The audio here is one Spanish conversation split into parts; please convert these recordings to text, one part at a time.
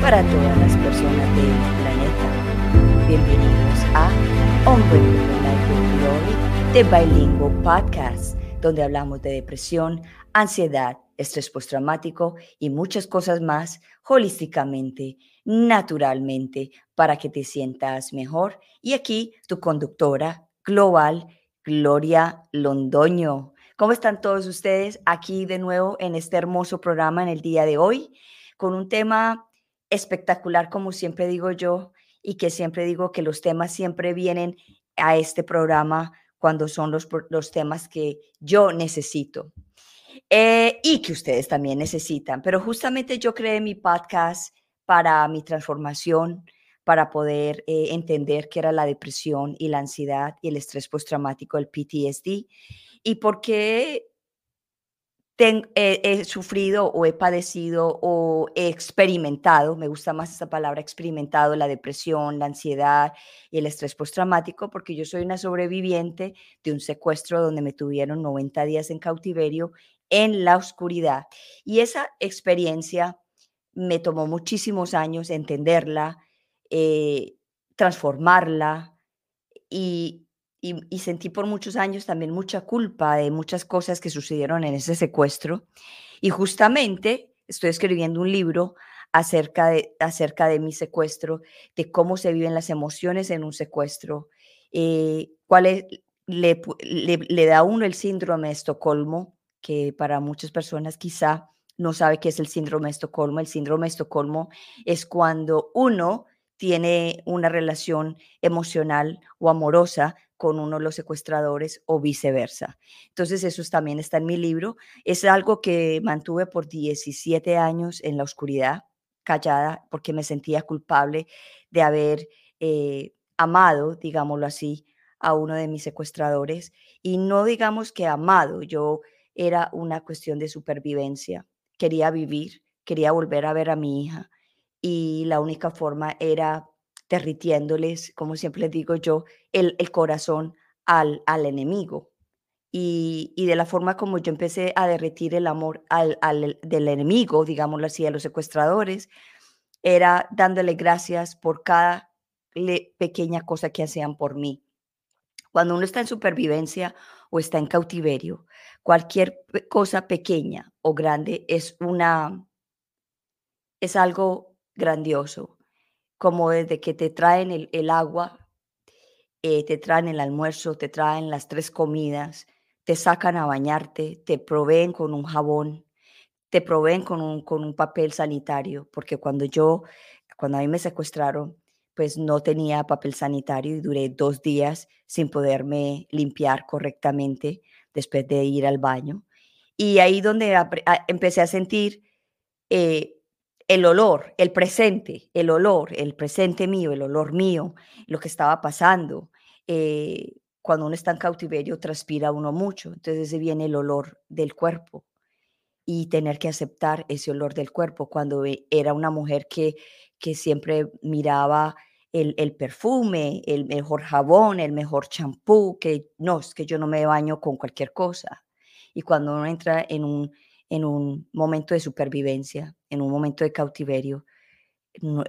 para todas las personas del planeta. Bienvenidos a Unbreakable Life de Bilingual Podcast, donde hablamos de depresión, ansiedad, estrés postraumático y muchas cosas más holísticamente, naturalmente, para que te sientas mejor. Y aquí tu conductora global, Gloria Londoño. ¿Cómo están todos ustedes aquí de nuevo en este hermoso programa en el día de hoy? Con un tema espectacular, como siempre digo yo, y que siempre digo que los temas siempre vienen a este programa cuando son los, los temas que yo necesito eh, y que ustedes también necesitan. Pero justamente yo creé mi podcast para mi transformación, para poder eh, entender qué era la depresión y la ansiedad y el estrés postraumático, el PTSD y por qué he sufrido o he padecido o he experimentado, me gusta más esa palabra, experimentado la depresión, la ansiedad y el estrés postraumático, porque yo soy una sobreviviente de un secuestro donde me tuvieron 90 días en cautiverio en la oscuridad. Y esa experiencia me tomó muchísimos años entenderla, eh, transformarla y y, sentí por muchos años también mucha culpa de muchas cosas que sucedieron en ese secuestro. Y justamente estoy escribiendo un libro acerca de, acerca de mi secuestro, de cómo se viven las emociones en un secuestro, eh, cuál es, le, le, da uno el síndrome de Estocolmo, que para muchas personas quizá no sabe qué es el síndrome de Estocolmo. El síndrome de Estocolmo es cuando uno tiene una relación emocional o amorosa con uno de los secuestradores o viceversa. Entonces, eso también está en mi libro. Es algo que mantuve por 17 años en la oscuridad, callada, porque me sentía culpable de haber eh, amado, digámoslo así, a uno de mis secuestradores. Y no digamos que amado, yo era una cuestión de supervivencia. Quería vivir, quería volver a ver a mi hija y la única forma era derritiéndoles, como siempre digo yo, el, corazón al, al enemigo. Y, de la forma como yo empecé a derretir el amor al, del enemigo, digámoslo así, a los secuestradores, era dándole gracias por cada pequeña cosa que hacían por mí. Cuando uno está en supervivencia o está en cautiverio, cualquier cosa pequeña o grande es una es algo grandioso como desde que te traen el, agua, eh, te traen el almuerzo, te traen las tres comidas, te sacan a bañarte, te proveen con un jabón, te proveen con un, con un papel sanitario, porque cuando yo, cuando a mí me secuestraron, pues no tenía papel sanitario y duré dos días sin poderme limpiar correctamente después de ir al baño. Y ahí donde empecé a sentir eh, el olor, el presente, el olor, el presente mío, el olor mío, lo que estaba pasando. Eh, cuando uno está en cautiverio, transpira uno mucho, entonces viene el olor del cuerpo y tener que aceptar ese olor del cuerpo cuando era una mujer que, que siempre miraba el, el, perfume, el mejor jabón, el mejor champú, que no, es que yo no me baño con cualquier cosa. Y cuando uno entra en un, en un momento de supervivencia, en un momento de cautiverio,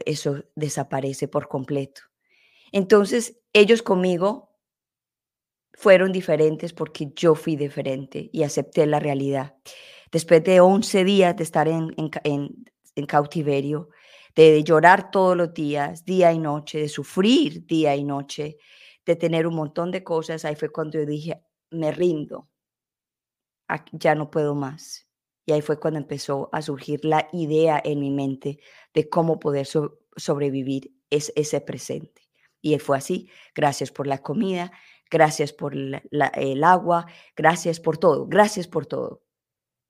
eso desaparece por completo. Entonces, ellos conmigo fueron diferentes porque yo fui diferente y acepté la realidad. Después de 11 días de estar en, cautiverio, de llorar todos los días, día y noche, de sufrir día y noche, de tener un montón de cosas, ahí fue cuando yo dije, me rindo, ya no puedo más. Y ahí fue cuando empezó a surgir la idea en mi mente de cómo poder sobrevivir es, ese presente. Y fue así, gracias por la comida, gracias por el agua, gracias por todo, gracias por todo.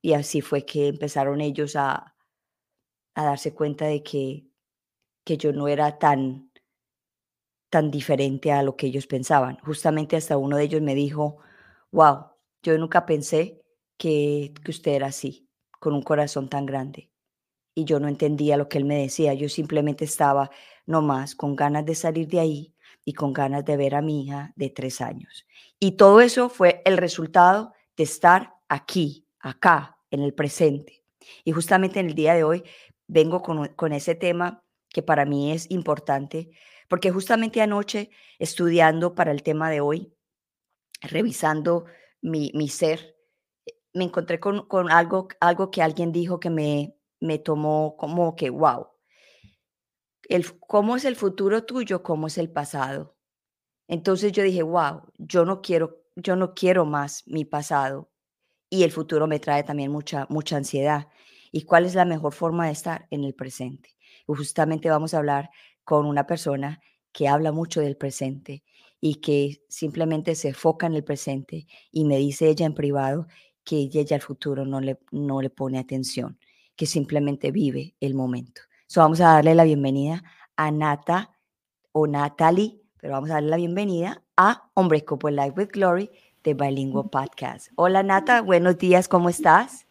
Y así fue que empezaron ellos a, a darse cuenta de que, que yo no era tan, tan diferente a lo que ellos pensaban. Justamente hasta uno de ellos me dijo, wow, yo nunca pensé que, usted era así, con un corazón tan grande. Y yo no entendía lo que él me decía, yo simplemente estaba nomás con ganas de salir de ahí y con ganas de ver a mi hija de tres años. Y todo eso fue el resultado de estar aquí, acá, en el presente. Y justamente en el día de hoy vengo con, con ese tema que para mí es importante, porque justamente anoche, estudiando para el tema de hoy, revisando mi, mi ser, me encontré con, con, algo, algo que alguien dijo que me, me tomó como que, wow, el, ¿cómo es el futuro tuyo? ¿Cómo es el pasado? Entonces yo dije, wow, yo no quiero, yo no quiero más mi pasado y el futuro me trae también mucha, mucha ansiedad. ¿Y cuál es la mejor forma de estar en el presente? Justamente vamos a hablar con una persona que habla mucho del presente y que simplemente se enfoca en el presente y me dice ella en privado que ella al futuro no le, no le pone atención, que simplemente vive el momento. So vamos a darle la bienvenida a Nata o Natalie, pero vamos a darle la bienvenida a Hombre Copo Life with Glory de Bilingual Podcast. Hola Nata, buenos días, ¿cómo estás?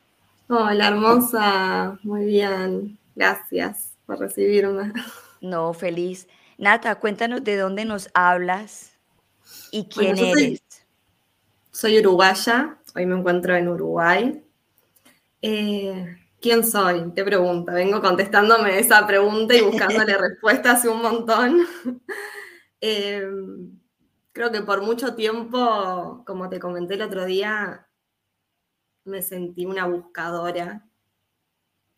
Hola hermosa, muy bien, gracias por recibirme. No, feliz. Nata, cuéntanos de dónde nos hablas y quién eres. Soy, uruguaya, hoy me encuentro en Uruguay. Eh, ¿Quién soy? Te pregunta. Vengo contestándome esa pregunta y buscándole respuesta hace un montón. Eh, creo que por mucho tiempo, como te comenté el otro día, me sentí una buscadora.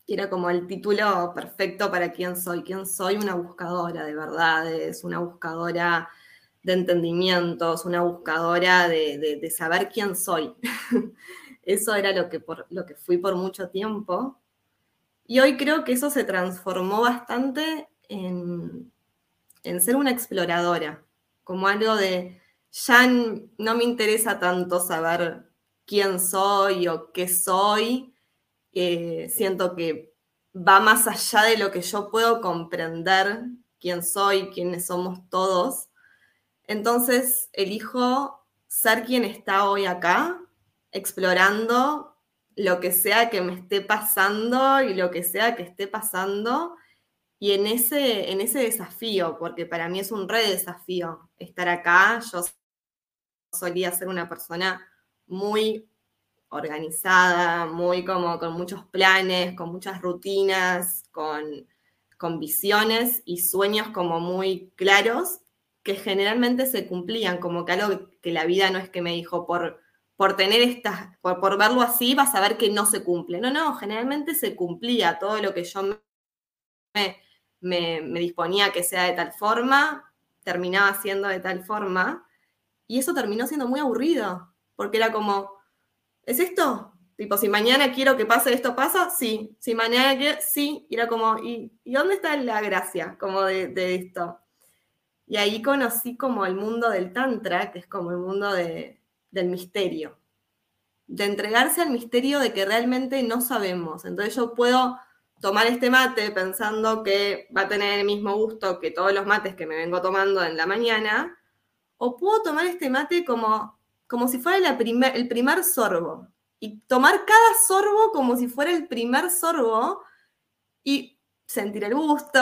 Era como el título perfecto para quién soy. ¿Quién soy? Una buscadora de verdades, una buscadora de entendimientos, una buscadora de, saber quién soy. eso era lo que, por, lo que fui por mucho tiempo. Y hoy creo que eso se transformó bastante en, en ser una exploradora, como algo de, ya no me interesa tanto saber quién soy o qué soy, eh, siento que va más allá de lo que yo puedo comprender quién soy, quiénes somos todos. Entonces elijo ser quien está hoy acá, explorando lo que sea que me esté pasando y lo que sea que esté pasando y en ese, en ese desafío, porque para mí es un re desafío estar acá. Yo solía ser una persona muy organizada, muy como con muchos planes, con muchas rutinas, con, con visiones y sueños como muy claros que generalmente se cumplían, como que algo que la vida no es que me dijo por, por tener estas, por, por verlo así vas a ver que no se cumple. No, no, generalmente se cumplía todo lo que yo me, me, disponía que sea de tal forma, terminaba siendo de tal forma, y eso terminó siendo muy aburrido, porque era como, ¿es esto? Tipo, si mañana quiero que pase esto, ¿pasa? Sí. Si mañana quiero, sí. Y era como, ¿y, dónde está la gracia como de, esto? Y ahí conocí como el mundo del Tantra, que es como el mundo del misterio. De entregarse al misterio de que realmente no sabemos. Entonces yo puedo tomar este mate pensando que va a tener el mismo gusto que todos los mates que me vengo tomando en la mañana, o puedo tomar este mate como, como si fuera el primer sorbo, y tomar cada sorbo como si fuera el primer sorbo, y sentir el gusto,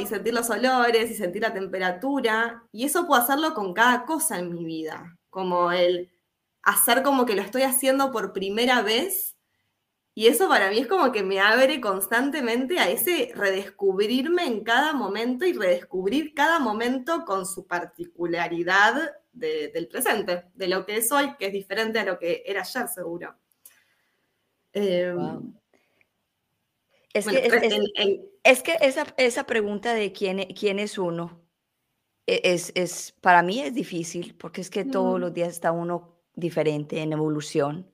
y sentir los olores, y sentir la temperatura, y eso puedo hacerlo con cada cosa en mi vida, como el hacer como que lo estoy haciendo por primera vez y eso para mí es como que me abre constantemente a ese redescubrirme en cada momento y redescubrir cada momento con su particularidad del presente, de lo que soy, que es diferente a lo que era ayer, seguro. Em, es, que, es, que, esa, pregunta de quién, quién es uno e, es, es, para mí es difícil porque es que todos los días está uno diferente en evolución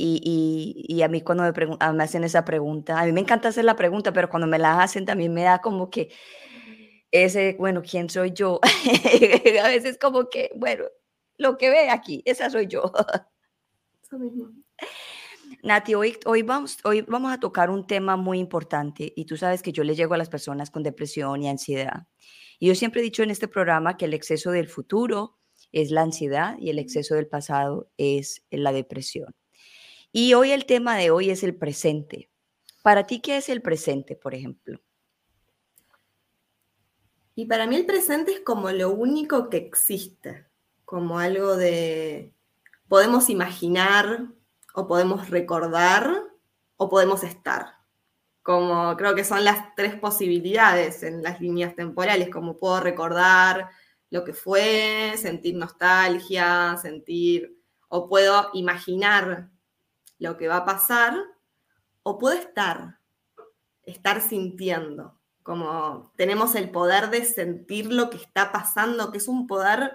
y, a mí cuando me, me hacen esa pregunta, a mí me encanta hacer la pregunta, pero cuando me la hacen también me da como que ese, bueno, ¿quién soy yo? a veces como que, bueno, lo que ve aquí, esa soy yo. Nati, hoy, hoy, vamos, hoy vamos a tocar un tema muy importante y tú sabes que yo le llego a las personas con depresión y ansiedad. Y yo siempre he dicho en este programa que el exceso del futuro es la ansiedad y el exceso del pasado es la depresión. Y hoy el tema de hoy es el presente. Para ti, ¿qué es el presente, por ejemplo? Y para mí el presente es como lo único que existe, como algo de podemos imaginar o podemos recordar o podemos estar. como creo que son las tres posibilidades en las líneas temporales, como puedo recordar lo que fue, sentir nostalgia, sentir, o puedo imaginar lo que va a pasar, o puedo estar, estar sintiendo, como tenemos el poder de sentir lo que está pasando, que es un poder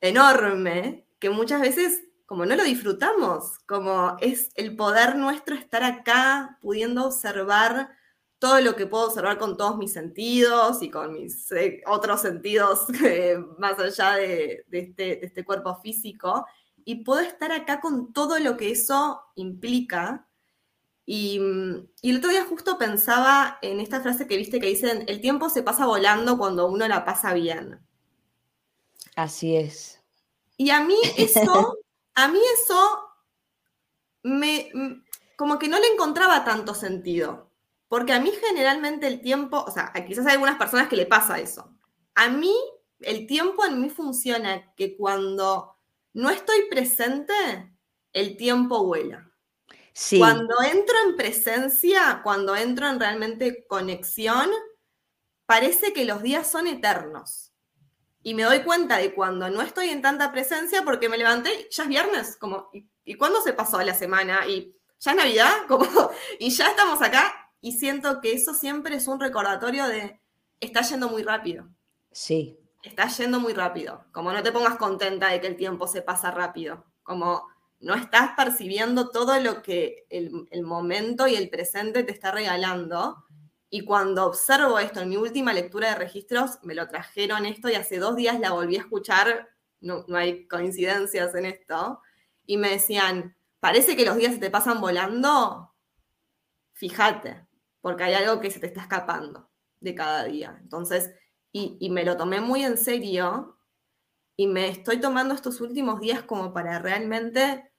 enorme, que muchas veces como no lo disfrutamos, como es el poder nuestro estar acá pudiendo observar todo lo que puedo observar con todos mis sentidos y con mis eh, otros sentidos más allá de, este, de, este, cuerpo físico, y puedo estar acá con todo lo que eso implica. Y, y, el otro día justo pensaba en esta frase que viste que dicen, el tiempo se pasa volando cuando uno la pasa bien. Así es. Y a mí eso a mí eso me, como que no le encontraba tanto sentido, porque a mí generalmente el tiempo, o sea, quizás hay algunas personas que le pasa eso. A mí, el tiempo en mí funciona que cuando no estoy presente, el tiempo vuela. Sí. Cuando entro en presencia, cuando entro en realmente conexión, parece que los días son eternos. Y me doy cuenta de cuando no estoy en tanta presencia porque me levanté, ya es viernes, como, ¿y, cuándo se pasó la semana? Y ya es Navidad, como, y ya estamos acá. Y siento que eso siempre es un recordatorio de, está yendo muy rápido. Sí. Está yendo muy rápido. Como no te pongas contenta de que el tiempo se pasa rápido. Como no estás percibiendo todo lo que el, el momento y el presente te está regalando y cuando observo esto en mi última lectura de registros, me lo trajeron esto y hace dos días la volví a escuchar, no, hay coincidencias en esto, y me decían, parece que los días se te pasan volando, fíjate, porque hay algo que se te está escapando de cada día. Entonces, y, y me lo tomé muy en serio y me estoy tomando estos últimos días como para realmente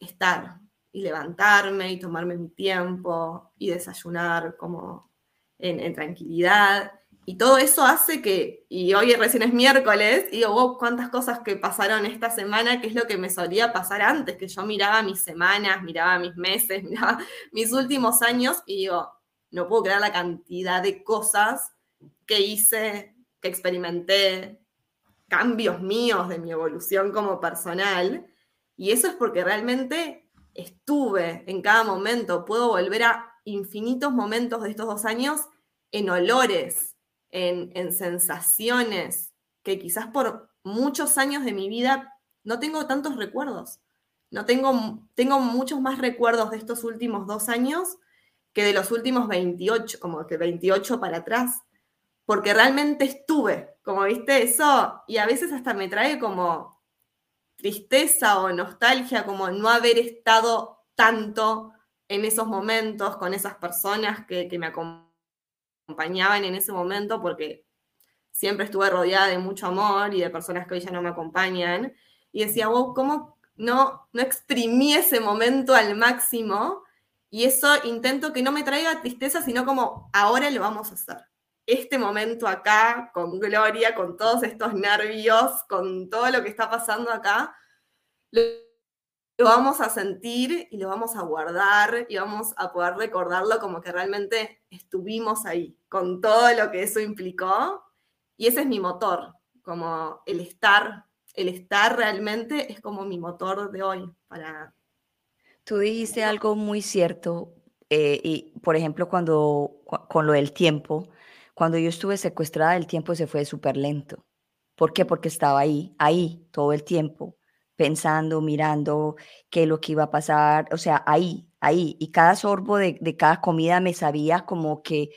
estar y levantarme y tomarme mi tiempo y desayunar como en, tranquilidad. Y todo eso hace que, y hoy recién es miércoles, y digo, cuántas cosas que pasaron esta semana, que es lo que me solía pasar antes, que yo miraba mis semanas, miraba mis meses, miraba mis últimos años, y digo, no puedo creer la cantidad de cosas que hice, que experimenté, cambios míos de mi evolución como personal. Y eso es porque realmente estuve en cada momento, puedo volver a infinitos momentos de estos dos años en olores, en, sensaciones, que quizás por muchos años de mi vida no tengo tantos recuerdos. No tengo, tengo muchos más recuerdos de estos últimos dos años que de los últimos 28, como que 28 para atrás, porque realmente estuve, como viste eso, y a veces hasta me trae como tristeza o nostalgia, como no haber estado tanto en esos momentos con esas personas que, me acompañaban en ese momento, porque siempre estuve rodeada de mucho amor y de personas que hoy ya no me acompañan. Y decía, wow, ¿cómo no, no exprimí ese momento al máximo? Y eso intento que no me traiga tristeza, sino como ahora lo vamos a hacer. Este momento acá, con Gloria, con todos estos nervios, con todo lo que está pasando acá, lo vamos a sentir y lo vamos a guardar y vamos a poder recordarlo como que realmente estuvimos ahí, con todo lo que eso implicó. Y ese es mi motor, como el estar, el estar realmente es como mi motor de hoy para... Tú dijiste algo muy cierto, eh, y por ejemplo, cuando con lo del tiempo, cuando yo estuve secuestrada, el tiempo se fue súper lento. ¿Por qué? Porque estaba ahí, ahí, todo el tiempo pensando, mirando qué es lo que iba a pasar, o sea, ahí, ahí. Y cada sorbo de, cada comida me sabía como que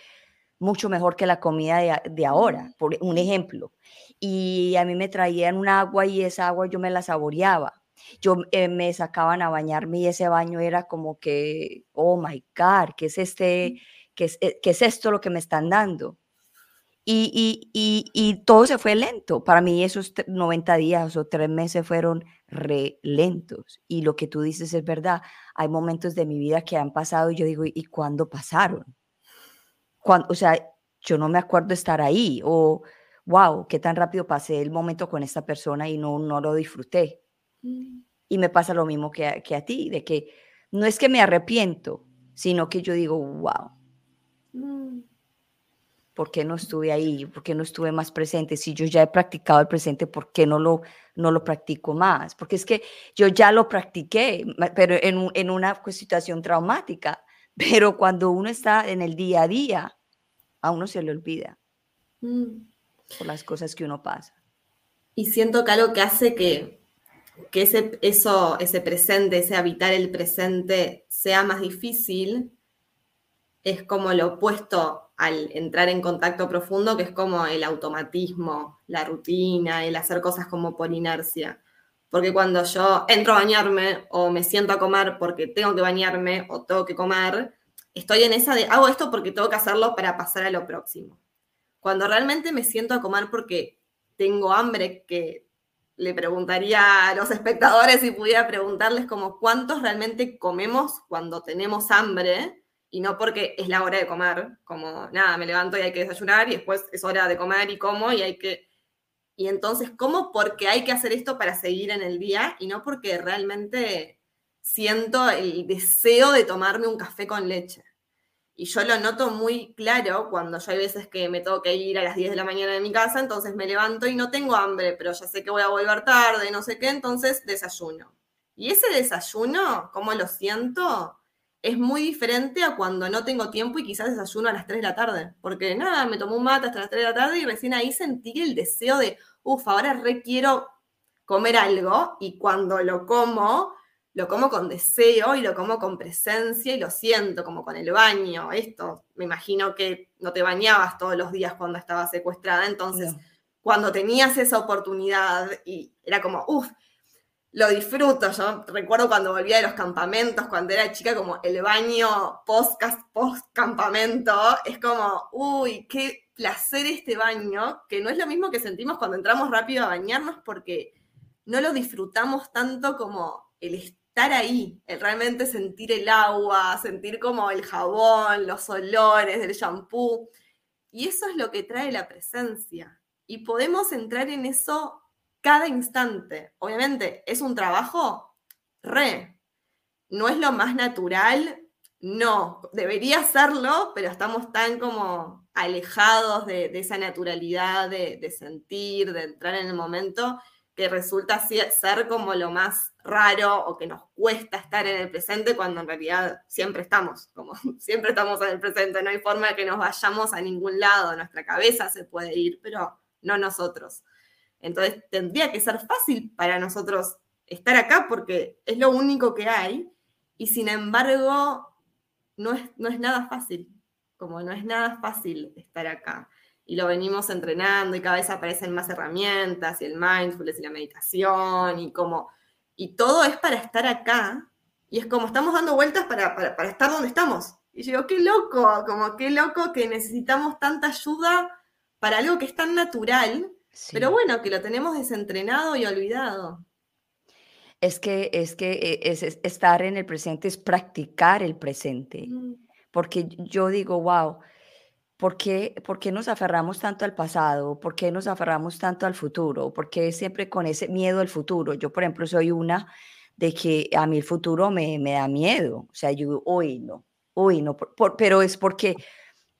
mucho mejor que la comida de, ahora, por un ejemplo. Y a mí me traían un agua y esa agua yo me la saboreaba. Yo eh, me sacaban a bañarme y ese baño era como que, oh my God, ¿qué es este? ¿Qué es, eh, ¿qué es esto lo que me están dando? Y, y, y, todo se fue lento. Para mí esos 90 días o tres meses fueron re lentos. Y lo que tú dices es verdad. Hay momentos de mi vida que han pasado y yo digo, ¿y cuándo pasaron? Cuando, o sea, yo no me acuerdo estar ahí o, wow, qué tan rápido pasé el momento con esta persona y no, no lo disfruté. Mm. Y me pasa lo mismo que que a ti, de que no es que me arrepiento, sino que yo digo, wow, mm. ¿Por qué no estuve ahí? ¿Por qué no estuve más presente? Si yo ya he practicado el presente, ¿por qué no lo, no lo practico más? Porque es que yo ya lo practiqué, pero en, en una situación traumática. Pero cuando uno está en el día a día, a uno se le olvida mm. por las cosas que uno pasa. Y siento que algo que hace que, que ese, eso, ese presente, ese habitar el presente sea más difícil, es como lo opuesto al entrar en contacto profundo, que es como el automatismo, la rutina, el hacer cosas como por inercia. Porque cuando yo entro a bañarme o me siento a comer porque tengo que bañarme o tengo que comer, estoy en esa de hago esto porque tengo que hacerlo para pasar a lo próximo. Cuando realmente me siento a comer porque tengo hambre, que le preguntaría a los espectadores si pudiera preguntarles como cuántos realmente comemos cuando tenemos hambre y no porque es la hora de comer, como nada, me levanto y hay que desayunar y después es hora de comer y como y hay que... Y entonces, ¿cómo? Porque hay que hacer esto para seguir en el día y no porque realmente siento el deseo de tomarme un café con leche. Y yo lo noto muy claro cuando yo hay veces que me tengo que ir a las 10 de la mañana de mi casa, entonces me levanto y no tengo hambre, pero ya sé que voy a volver tarde, no sé qué, entonces desayuno. Y ese desayuno, como lo siento, es muy diferente a cuando no tengo tiempo y quizás desayuno a las 3 de la tarde. Porque nada, me tomó un mate hasta las 3 de la tarde y recién ahí sentí el deseo de, uff, ahora requiero comer algo y cuando lo como, lo como con deseo y lo como con presencia y lo siento, como con el baño. Esto, me imagino que no te bañabas todos los días cuando estabas secuestrada, entonces cuando tenías esa oportunidad y era como, uff, lo disfruto. Yo recuerdo cuando volvía de los campamentos, cuando era chica, como el baño post, post es como, uy, qué placer este baño, que no es lo mismo que sentimos cuando entramos rápido a bañarnos porque no lo disfrutamos tanto como el estar ahí, el realmente sentir el agua, sentir como el jabón, los olores del shampoo. Y eso es lo que trae la presencia. Y podemos entrar en eso cada instante. Obviamente, ¿es un trabajo? Re. ¿No es lo más natural? No. Debería serlo, pero estamos tan como alejados de, esa naturalidad de, de, sentir, de entrar en el momento, que resulta ser como lo más raro o que nos cuesta estar en el presente cuando en realidad siempre estamos, como siempre estamos en el presente, no hay forma de que nos vayamos a ningún lado, nuestra cabeza se puede ir, pero no nosotros. Entonces tendría que ser fácil para nosotros estar acá porque es lo único que hay y sin embargo no es, no es nada fácil, como no es nada fácil estar acá. Y lo venimos entrenando y cada vez aparecen más herramientas y el mindfulness y la meditación y como, y todo es para estar acá y es como estamos dando vueltas para, para, estar donde estamos. Y yo digo, qué loco, como qué loco que necesitamos tanta ayuda para algo que es tan natural pero bueno, que lo tenemos desentrenado y olvidado. Es que, es que eh, es, estar en el presente es practicar el presente. Mm. Porque yo digo, wow, ¿por qué, ¿por qué nos aferramos tanto al pasado? ¿Por qué nos aferramos tanto al futuro? ¿Por qué siempre con ese miedo al futuro? Yo, por ejemplo, soy una de que a mí el futuro me, me da miedo. O sea, yo, uy, no, uy, no, pero es porque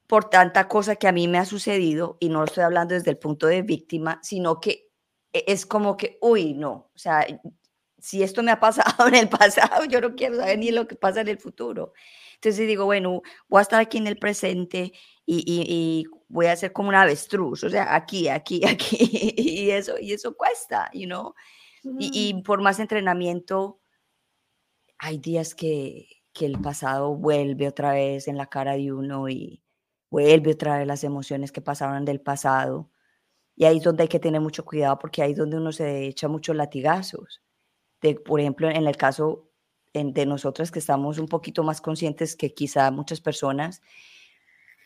por tanta cosa que a mí me ha sucedido, y no lo estoy hablando desde el punto de víctima, sino que e, es como que, uy, no, o sea, si esto me ha pasado en el pasado, yo no quiero saber ni lo que pasa en el futuro. Entonces digo, bueno, voy a estar aquí en el presente y, voy a ser como una avestruz, o sea, aquí, aquí, aquí, y eso, y eso cuesta, you know? y, y, por más entrenamiento, hay días que, que el pasado vuelve otra vez en la cara de uno y, vuelve otra vez las emociones que pasaron del pasado. Y ahí es donde hay que tener mucho cuidado porque ahí es donde uno se echa muchos latigazos. De, por ejemplo, en el caso de nosotras que estamos un poquito más conscientes que quizá muchas personas,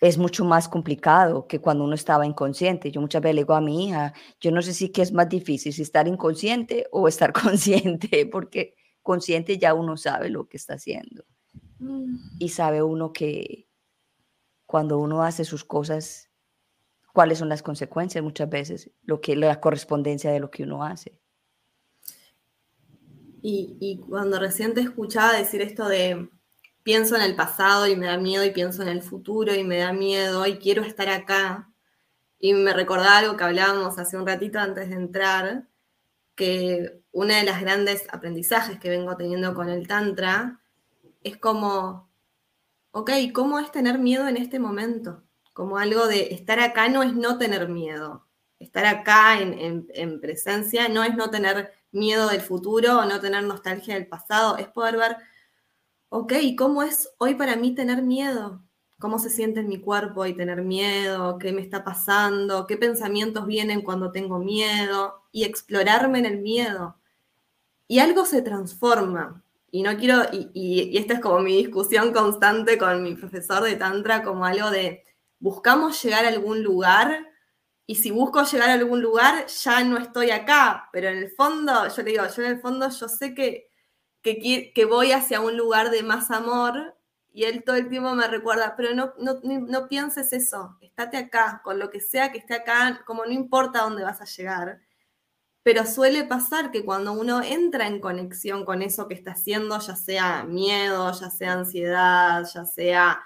es mucho más complicado que cuando uno estaba inconsciente. Yo muchas veces le digo a mi hija, yo no sé si qué es más difícil, si estar inconsciente o estar consciente, porque consciente ya uno sabe lo que está haciendo. Mm. Y sabe uno que, cuando uno hace sus cosas, cuáles son las consecuencias muchas veces, lo que la correspondencia de lo que uno hace. Y, cuando recién te escuchaba decir esto de pienso en el pasado y me da miedo y pienso en el futuro y me da miedo y quiero estar acá. Y me recordaba algo que hablábamos hace un ratito antes de entrar, que una de las grandes aprendizajes que vengo teniendo con el Tantra es como, ok, ¿cómo es tener miedo en este momento? Como algo de estar acá no es no tener miedo. Estar acá en, en presencia no es no tener miedo del futuro o no tener nostalgia del pasado, es poder ver ok, ¿cómo es hoy para mí tener miedo? ¿Cómo se siente en mi cuerpo y tener miedo? ¿Qué me está pasando? ¿Qué pensamientos vienen cuando tengo miedo? Y explorarme en el miedo. Y algo se transforma. Y no quiero, y, esta es como mi discusión constante con mi profesor de Tantra, como algo de, buscamos llegar a algún lugar y si busco llegar a algún lugar, ya no estoy acá, pero en el fondo, yo le digo, yo en el fondo yo sé que que, voy hacia un lugar de más amor y él todo el tiempo me recuerda, pero no, no, no, pienses eso, estate acá, con lo que sea que esté acá, como no importa dónde vas a llegar. Pero suele pasar que cuando uno entra en conexión con eso que está haciendo, ya sea miedo, ya sea ansiedad, ya sea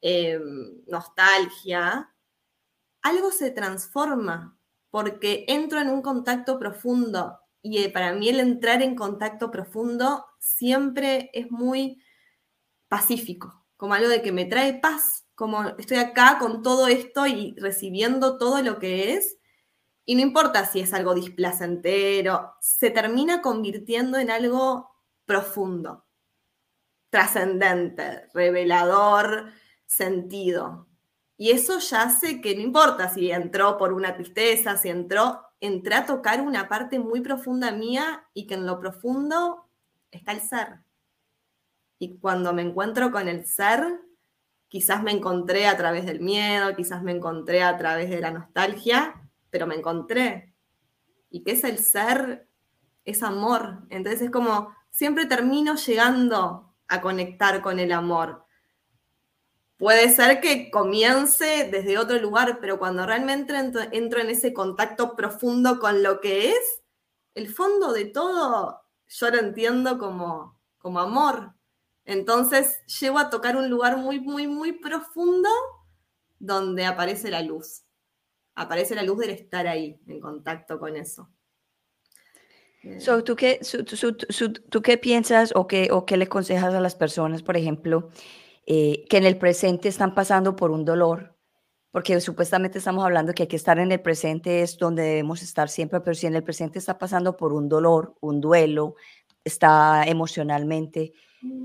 em, nostalgia, algo se transforma porque entro en un contacto profundo. Y eh, para mí el entrar en contacto profundo siempre es muy pacífico, como algo de que me trae paz, como estoy acá con todo esto y recibiendo todo lo que es, y no importa si es algo displacentero, se termina convirtiendo en algo profundo, trascendente, revelador, sentido. Y eso ya hace que no importa si entró por una tristeza, si entró, entré a tocar una parte muy profunda mía y que en lo profundo está el ser. Y cuando me encuentro con el ser, quizás me encontré a través del miedo, quizás me encontré a través de la nostalgia, pero me encontré. ¿Y qué es el ser? Es amor. Entonces es como, siempre termino llegando a conectar con el amor. Puede ser que comience desde otro lugar, pero cuando realmente entro, entro en ese contacto profundo con lo que es, el fondo de todo yo lo entiendo como, como amor. Entonces llego a tocar un lugar muy, muy, muy profundo donde aparece la luz. Aparece la luz del estar ahí, en contacto con eso. So, ¿tú, qué, ¿Tú qué piensas o qué, o qué le aconsejas a las personas, por ejemplo, eh, que en el presente están pasando por un dolor? Porque supuestamente estamos hablando que hay que estar en el presente es donde debemos estar siempre, pero si en el presente está pasando por un dolor, un duelo, está emocionalmente,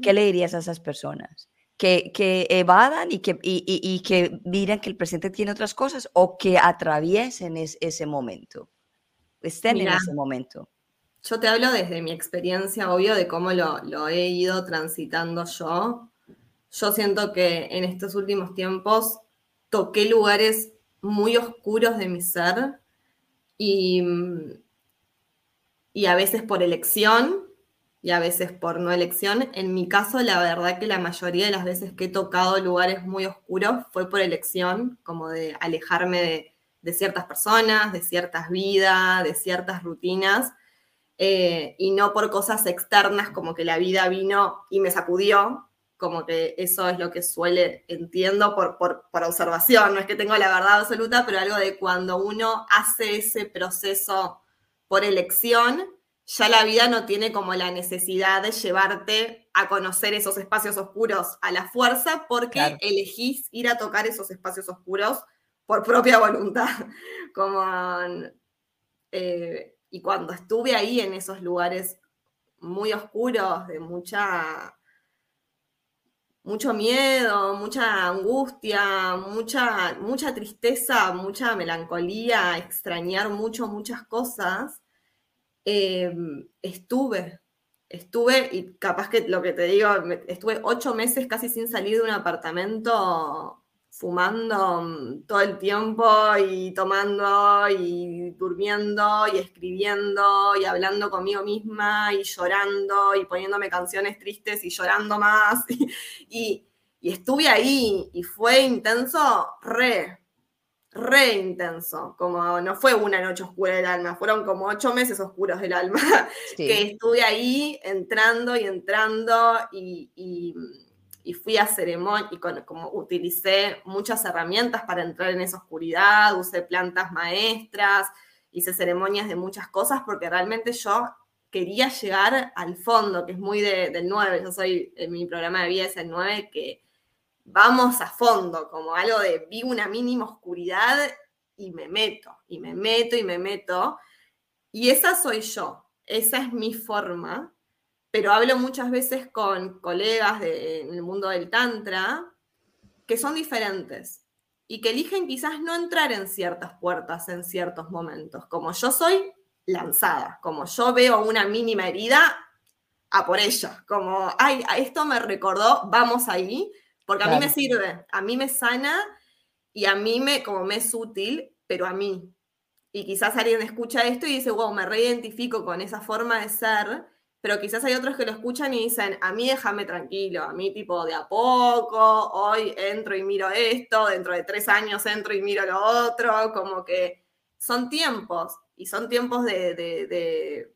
¿qué le dirías a esas personas? Que, que evadan y que, y, y, que miren que el presente tiene otras cosas o que atraviesen ese momento, estén en ese momento. Yo te hablo desde mi experiencia, obvio, de cómo lo, lo he ido transitando yo. Yo siento que en estos últimos tiempos toqué lugares muy oscuros de mi ser y, y a veces por elección y a veces por no elección. En mi caso, la verdad que la mayoría de las veces que he tocado lugares muy oscuros fue por elección, como de alejarme de, ciertas personas, de ciertas vidas, de ciertas rutinas, eh, y no por cosas externas como que la vida vino y me sacudió, como que eso es lo que suele, entiendo por, por, observación, no es que tengo la verdad absoluta, pero algo de cuando uno hace ese proceso por elección, ya la vida no tiene como la necesidad de llevarte a conocer esos espacios oscuros a la fuerza porque elegís ir a tocar esos espacios oscuros por propia voluntad. Como, eh, y cuando estuve ahí en esos lugares muy oscuros, de mucha mucho miedo, mucha angustia, mucha, mucha tristeza, mucha melancolía, extrañar mucho, muchas cosas, em, estuve, estuve, y capaz que lo que te digo, estuve ocho meses casi sin salir de un apartamento fumando mm, todo el tiempo y tomando y durmiendo y escribiendo y hablando conmigo misma y llorando y poniéndome canciones tristes y llorando más. Y, estuve ahí y fue intenso, re, re intenso. Como no fue una noche oscura del alma, fueron como ocho meses oscuros del alma. Que estuve ahí entrando y entrando y y fui a ceremonia y como utilicé muchas herramientas para entrar en esa oscuridad, usé plantas maestras, hice ceremonias de muchas cosas porque realmente yo quería llegar al fondo, que es muy del 9, yo soy, en mi programa de vida es el 9, que vamos a fondo, como algo de vi una mínima oscuridad y me meto, y me meto, y me meto. Y esa soy yo, esa es mi forma, pero hablo muchas veces con colegas en el mundo del Tantra que son diferentes y que eligen quizás no entrar en ciertas puertas en ciertos momentos. Como yo soy lanzada, como yo veo una mínima herida, a por ella, como, ay, esto me recordó, vamos ahí, porque a mí me sirve, a mí me sana y a mí me, como me es útil, pero a mí. Y quizás alguien escucha esto y dice, wow, me reidentifico con esa forma de ser, pero quizás hay otros que lo escuchan y dicen, a mí déjame tranquilo, a mí tipo de a poco, hoy entro y miro esto, dentro de tres años entro y miro lo otro, como que son tiempos y son tiempos de, de,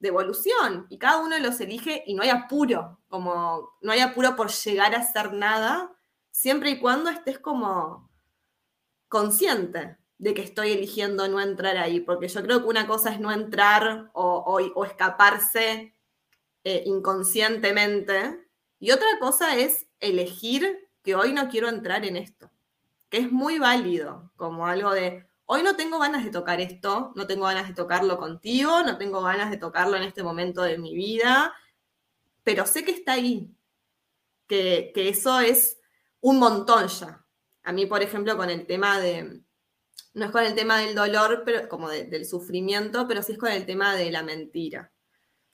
evolución y cada uno los elige y no hay apuro, como no hay apuro por llegar a hacer nada, siempre y cuando estés como consciente de que estoy eligiendo no entrar ahí, porque yo creo que una cosa es no entrar o, o, escaparse eh, inconscientemente y otra cosa es elegir que hoy no quiero entrar en esto, que es muy válido, como algo de, hoy no tengo ganas de tocar esto, no tengo ganas de tocarlo contigo, no tengo ganas de tocarlo en este momento de mi vida, pero sé que está ahí, que, eso es un montón ya. A mí, por ejemplo, con el tema de, no es con el tema del dolor, pero como del sufrimiento, pero sí es con el tema de la mentira.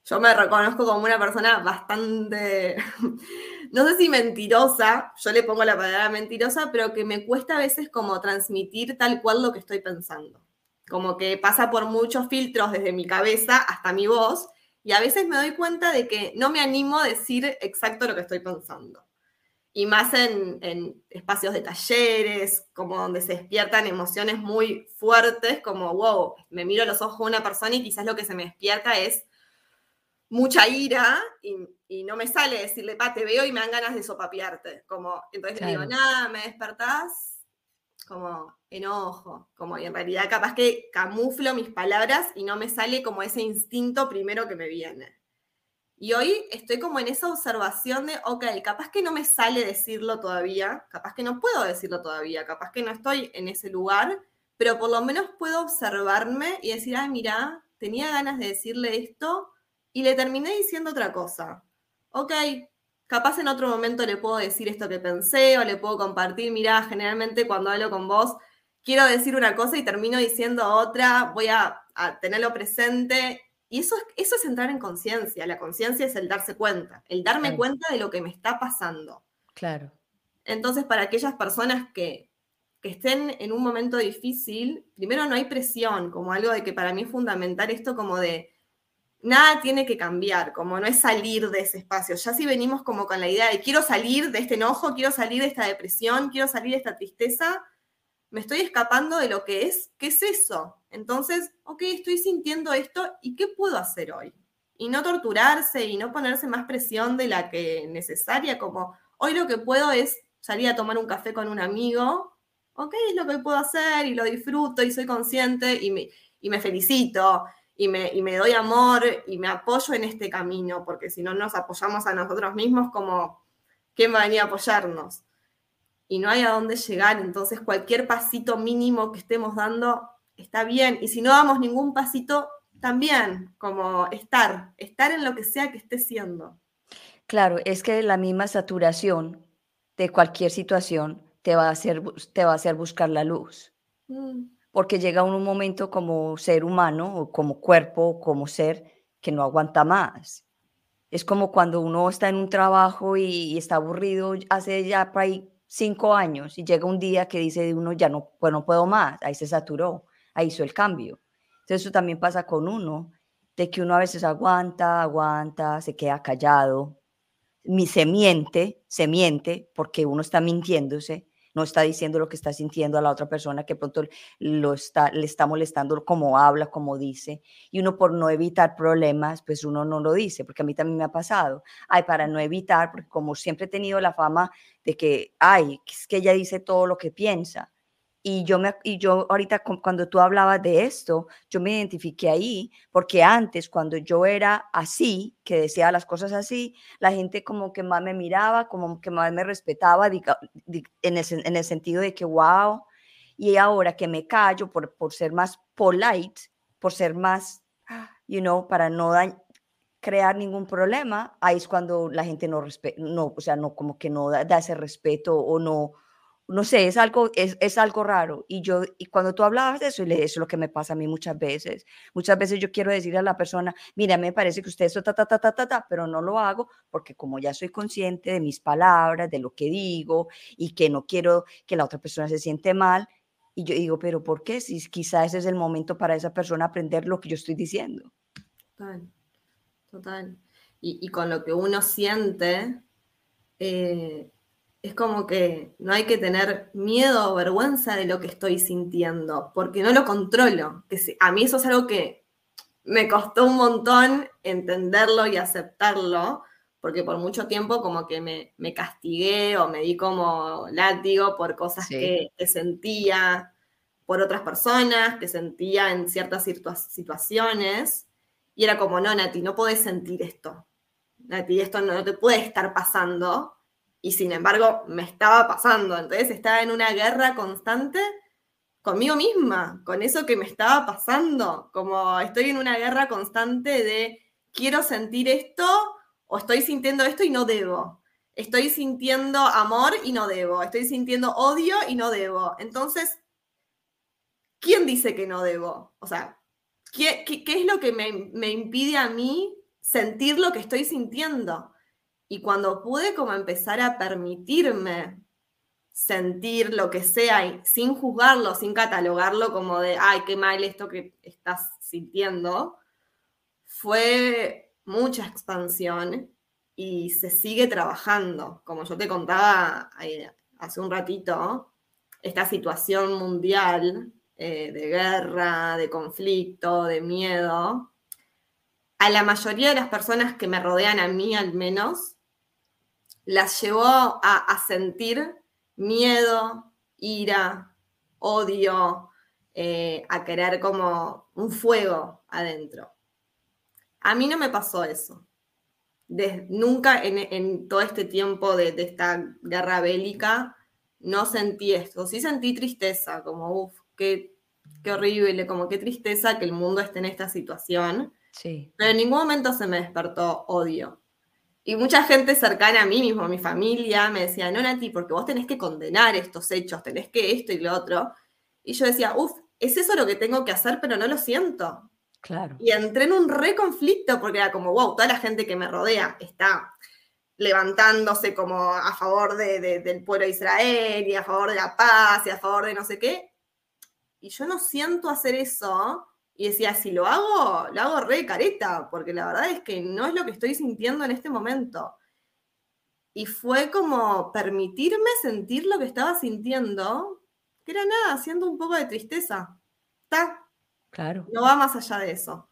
Yo me reconozco como una persona bastante no sé si mentirosa, yo le pongo la palabra mentirosa, pero que me cuesta a veces como transmitir tal cual lo que estoy pensando. Como que pasa por muchos filtros desde mi cabeza hasta mi voz y a veces me doy cuenta de que no me animo a decir exacto lo que estoy pensando. Y más en, en espacios de talleres, como donde se despiertan emociones muy fuertes, como, wow, me miro a los ojos de una persona y quizás lo que se me despierta es mucha ira y, no me sale decirle, pa, te veo y me dan ganas de sopapearte. Como, entonces le digo, nada, me despertás, como enojo, como y en realidad capaz que camuflo mis palabras y no me sale como ese instinto primero que me viene. Y hoy estoy como en esa observación de, ok, capaz que no me sale decirlo todavía, capaz que no puedo decirlo todavía, capaz que no estoy en ese lugar, pero por lo menos puedo observarme y decir, ay, mira, tenía ganas de decirle esto, y le terminé diciendo otra cosa. Ok, capaz en otro momento le puedo decir esto que pensé o le puedo compartir, mira, generalmente cuando hablo con vos quiero decir una cosa y termino diciendo otra, voy a, tenerlo presente. Y eso es, eso es entrar en conciencia. La conciencia es el darse cuenta, el darme cuenta de lo que me está pasando. Claro. Entonces, para aquellas personas que, que estén en un momento difícil, primero no hay presión, como algo de que para mí es fundamental esto como de nada tiene que cambiar, como no es salir de ese espacio. Ya si venimos como con la idea de quiero salir de este enojo, quiero salir de esta depresión, quiero salir de esta tristeza, me estoy escapando de lo que es, ¿qué es eso? Entonces, ok, estoy sintiendo esto y ¿qué puedo hacer hoy? Y no torturarse y no ponerse más presión de la que necesaria, como hoy lo que puedo es salir a tomar un café con un amigo, ok, es lo que puedo hacer y lo disfruto y soy consciente y me, y me felicito y me, doy amor y me apoyo en este camino, porque si no nos apoyamos a nosotros mismos, como, ¿quién va a venir a apoyarnos? Y no hay a dónde llegar, entonces cualquier pasito mínimo que estemos dando está bien, y si no damos ningún pasito, también, como estar, estar en lo que sea que esté siendo. Claro, es que la misma saturación de cualquier situación te va a hacer, te va a hacer buscar la luz. Mm porque llega un momento como ser humano o como cuerpo, como ser, que no aguanta más. Es como cuando uno está en un trabajo y, está aburrido hace ya por ahí cinco años y llega un día que dice uno ya no, pues no puedo más, ahí se saturó, ahí hizo el cambio. Entonces eso también pasa con uno, de que uno a veces aguanta, aguanta, se queda callado, se miente, se miente porque uno está mintiéndose no está diciendo lo que está sintiendo a la otra persona que pronto lo está, le está molestando como habla, como dice, y uno por no evitar problemas, pues uno no lo dice, porque a mí también me ha pasado, ay, para no evitar, porque como siempre he tenido la fama de que, ay, es que ella dice todo lo que piensa, y yo, me, y yo ahorita cuando tú hablabas de esto, yo me identifiqué ahí, porque antes cuando yo era así, que decía las cosas así, la gente como que más me miraba, como que más me respetaba, en el, en el sentido de que, wow, y ahora que me callo por, por ser más polite, por ser más, you know, para no crear ningún problema, ahí es cuando la gente no, no o sea, no, como que no da ese respeto o no, no sé, es algo, es, es, algo raro. Y yo, y cuando tú hablabas de eso, eso es lo que me pasa a mí muchas veces. Muchas veces yo quiero decirle a la persona, mira, me parece que usted eso, ta, ta, ta, ta, ta, pero no lo hago porque como ya soy consciente de mis palabras, de lo que digo y que no quiero que la otra persona se siente mal. Y yo digo, pero ¿por qué? Si quizás ese es el momento para esa persona aprender lo que yo estoy diciendo. Total, total. Y, y con lo que uno siente, eh, es como que no hay que tener miedo o vergüenza de lo que estoy sintiendo, porque no lo controlo. Que a mí eso es algo que me costó un montón entenderlo y aceptarlo, porque por mucho tiempo como que me, castigué o me di como látigo por cosas que, sentía por otras personas, que sentía en ciertas situaciones, y era como, no, Nati, no podés sentir esto. Nati, esto no te puede estar pasando y sin embargo me estaba pasando. Entonces estaba en una guerra constante conmigo misma, con eso que me estaba pasando. Como estoy en una guerra constante de quiero sentir esto o estoy sintiendo esto y no debo. Estoy sintiendo amor y no debo. Estoy sintiendo odio y no debo. Entonces, ¿quién dice que no debo? O sea, ¿qué, es lo que me, me impide a mí sentir lo que estoy sintiendo? Y cuando pude como empezar a permitirme sentir lo que sea sin juzgarlo, sin catalogarlo como de, ay, qué mal esto que estás sintiendo, fue mucha expansión y se sigue trabajando. Como yo te contaba eh, hace un ratito, esta situación mundial eh, de guerra, de conflicto, de miedo, a la mayoría de las personas que me rodean a mí al menos, las llevó a, sentir miedo, ira, odio, eh, a querer como un fuego adentro. A mí no me pasó eso. nunca en, todo este tiempo de, esta guerra bélica no sentí esto. Sí sentí tristeza, como, uff, qué, qué horrible, como qué tristeza que el mundo esté en esta situación. Sí. Pero en ningún momento se me despertó odio. Y mucha gente cercana a mí mismo, mi familia, me decía, no, Nati, porque vos tenés que condenar estos hechos, tenés que esto y lo otro. Y yo decía, uff, es eso lo que tengo que hacer, pero no lo siento. Claro. Y entré en un re conflicto porque era como, wow, toda la gente que me rodea está levantándose como a favor del pueblo de Israel y a favor de la paz y a favor de no sé qué. Y yo no siento hacer eso y decía, si lo hago, lo hago re careta, porque la verdad es que no es lo que estoy sintiendo en este momento. Y fue como permitirme sentir lo que estaba sintiendo, que era nada, siendo un poco de tristeza. Está. Claro. No va más allá de eso.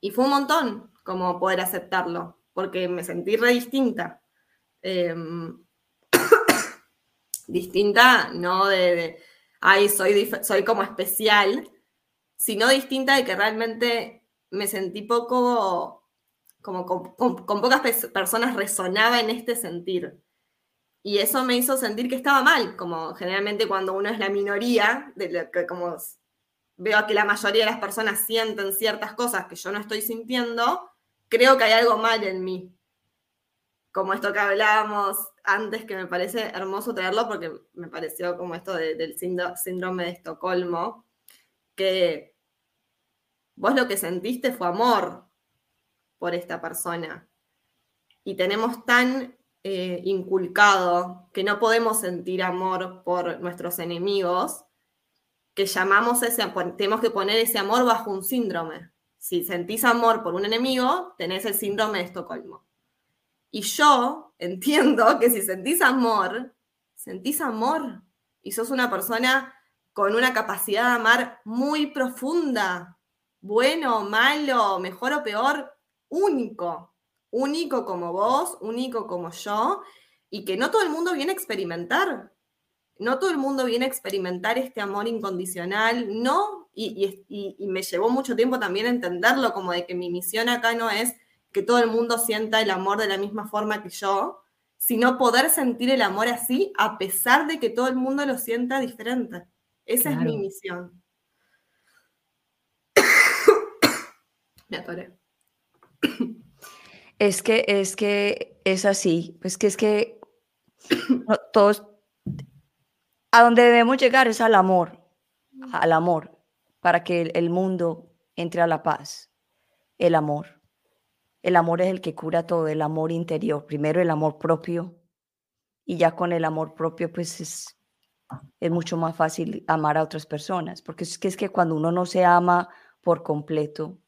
Y fue un montón como poder aceptarlo, porque me sentí re distinta. Em, distinta, no de, ay, soy, soy como especial, sino distinta de que realmente me sentí poco, como con, pocas personas resonaba en este sentir. Y eso me hizo sentir que estaba mal, como generalmente cuando uno es la minoría, de lo que como veo que la mayoría de las personas sienten ciertas cosas que yo no estoy sintiendo, creo que hay algo mal en mí. Como esto que hablábamos antes, que me parece hermoso traerlo porque me pareció como esto del síndrome de Estocolmo, vos lo que sentiste fue amor por esta persona. Y tenemos tan eh, inculcado que no podemos sentir amor por nuestros enemigos, que llamamos ese, tenemos que poner ese amor bajo un síndrome. Si sentís amor por un enemigo, tenés el síndrome de Estocolmo. Y yo entiendo que si sentís amor, sentís amor y sos una persona con una capacidad de amar muy profunda, bueno, malo, mejor o peor, único, único como vos, único como yo, y que no todo el mundo viene a experimentar. No todo el mundo viene a experimentar este amor incondicional, no, y, y, me llevó mucho tiempo también entenderlo, como de que mi misión acá no es que todo el mundo sienta el amor de la misma forma que yo, sino poder sentir el amor así a pesar de que todo el mundo lo sienta diferente. Esa es mi misión. Me atoré. Es que, es que es así, es que es que todos, a donde debemos llegar es al amor, al amor, para que el mundo entre a la paz, el amor. El amor es el que cura todo, el amor interior. Primero el amor propio y ya con el amor propio pues es, es mucho más fácil amar a otras personas, porque es que, es que cuando uno no se ama por completo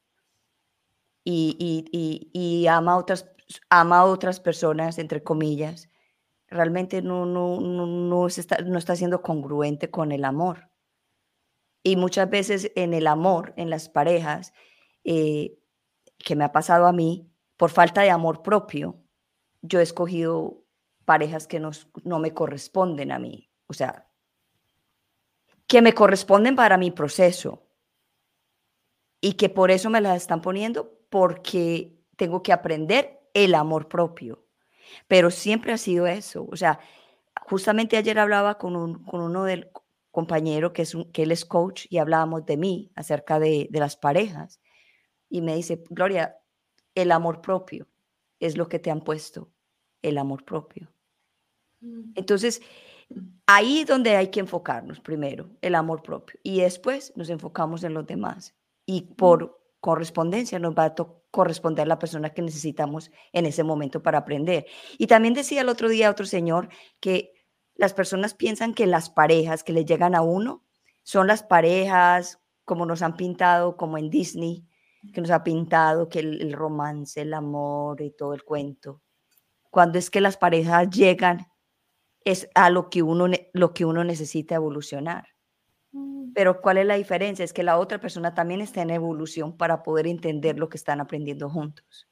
y, y, y, ama, a otras, ama a otras personas, entre comillas, realmente no, no, no, no, está, no está siendo congruente con el amor. Y muchas veces en el amor, en las parejas, eh, que me ha pasado a mí, por falta de amor propio, yo he escogido parejas que no me corresponden a mí, o sea, que me corresponden para mi proceso y que por eso me las están poniendo porque tengo que aprender el amor propio. Pero siempre ha sido eso, o sea, justamente ayer hablaba con, un, con uno del compañero que, es un, que él es coach y hablábamos de mí acerca de, de las parejas y me dice, Gloria, el amor propio es lo que te han puesto, el amor propio. Mm. Entonces, ahí es donde hay que enfocarnos primero, el amor propio, y después nos enfocamos en los demás. Y por correspondencia nos va a corresponder la persona que necesitamos en ese momento para aprender. Y también decía el otro día otro señor que las personas piensan que las parejas que le llegan a uno son las parejas como nos han pintado, como en Disney, que nos ha pintado, que el, romance, el amor y todo el cuento. Cuando es que las parejas llegan es a lo que uno, lo que uno necesita evolucionar. Mm. Pero ¿cuál es la diferencia? Es que la otra persona también está en evolución para poder entender lo que están aprendiendo juntos.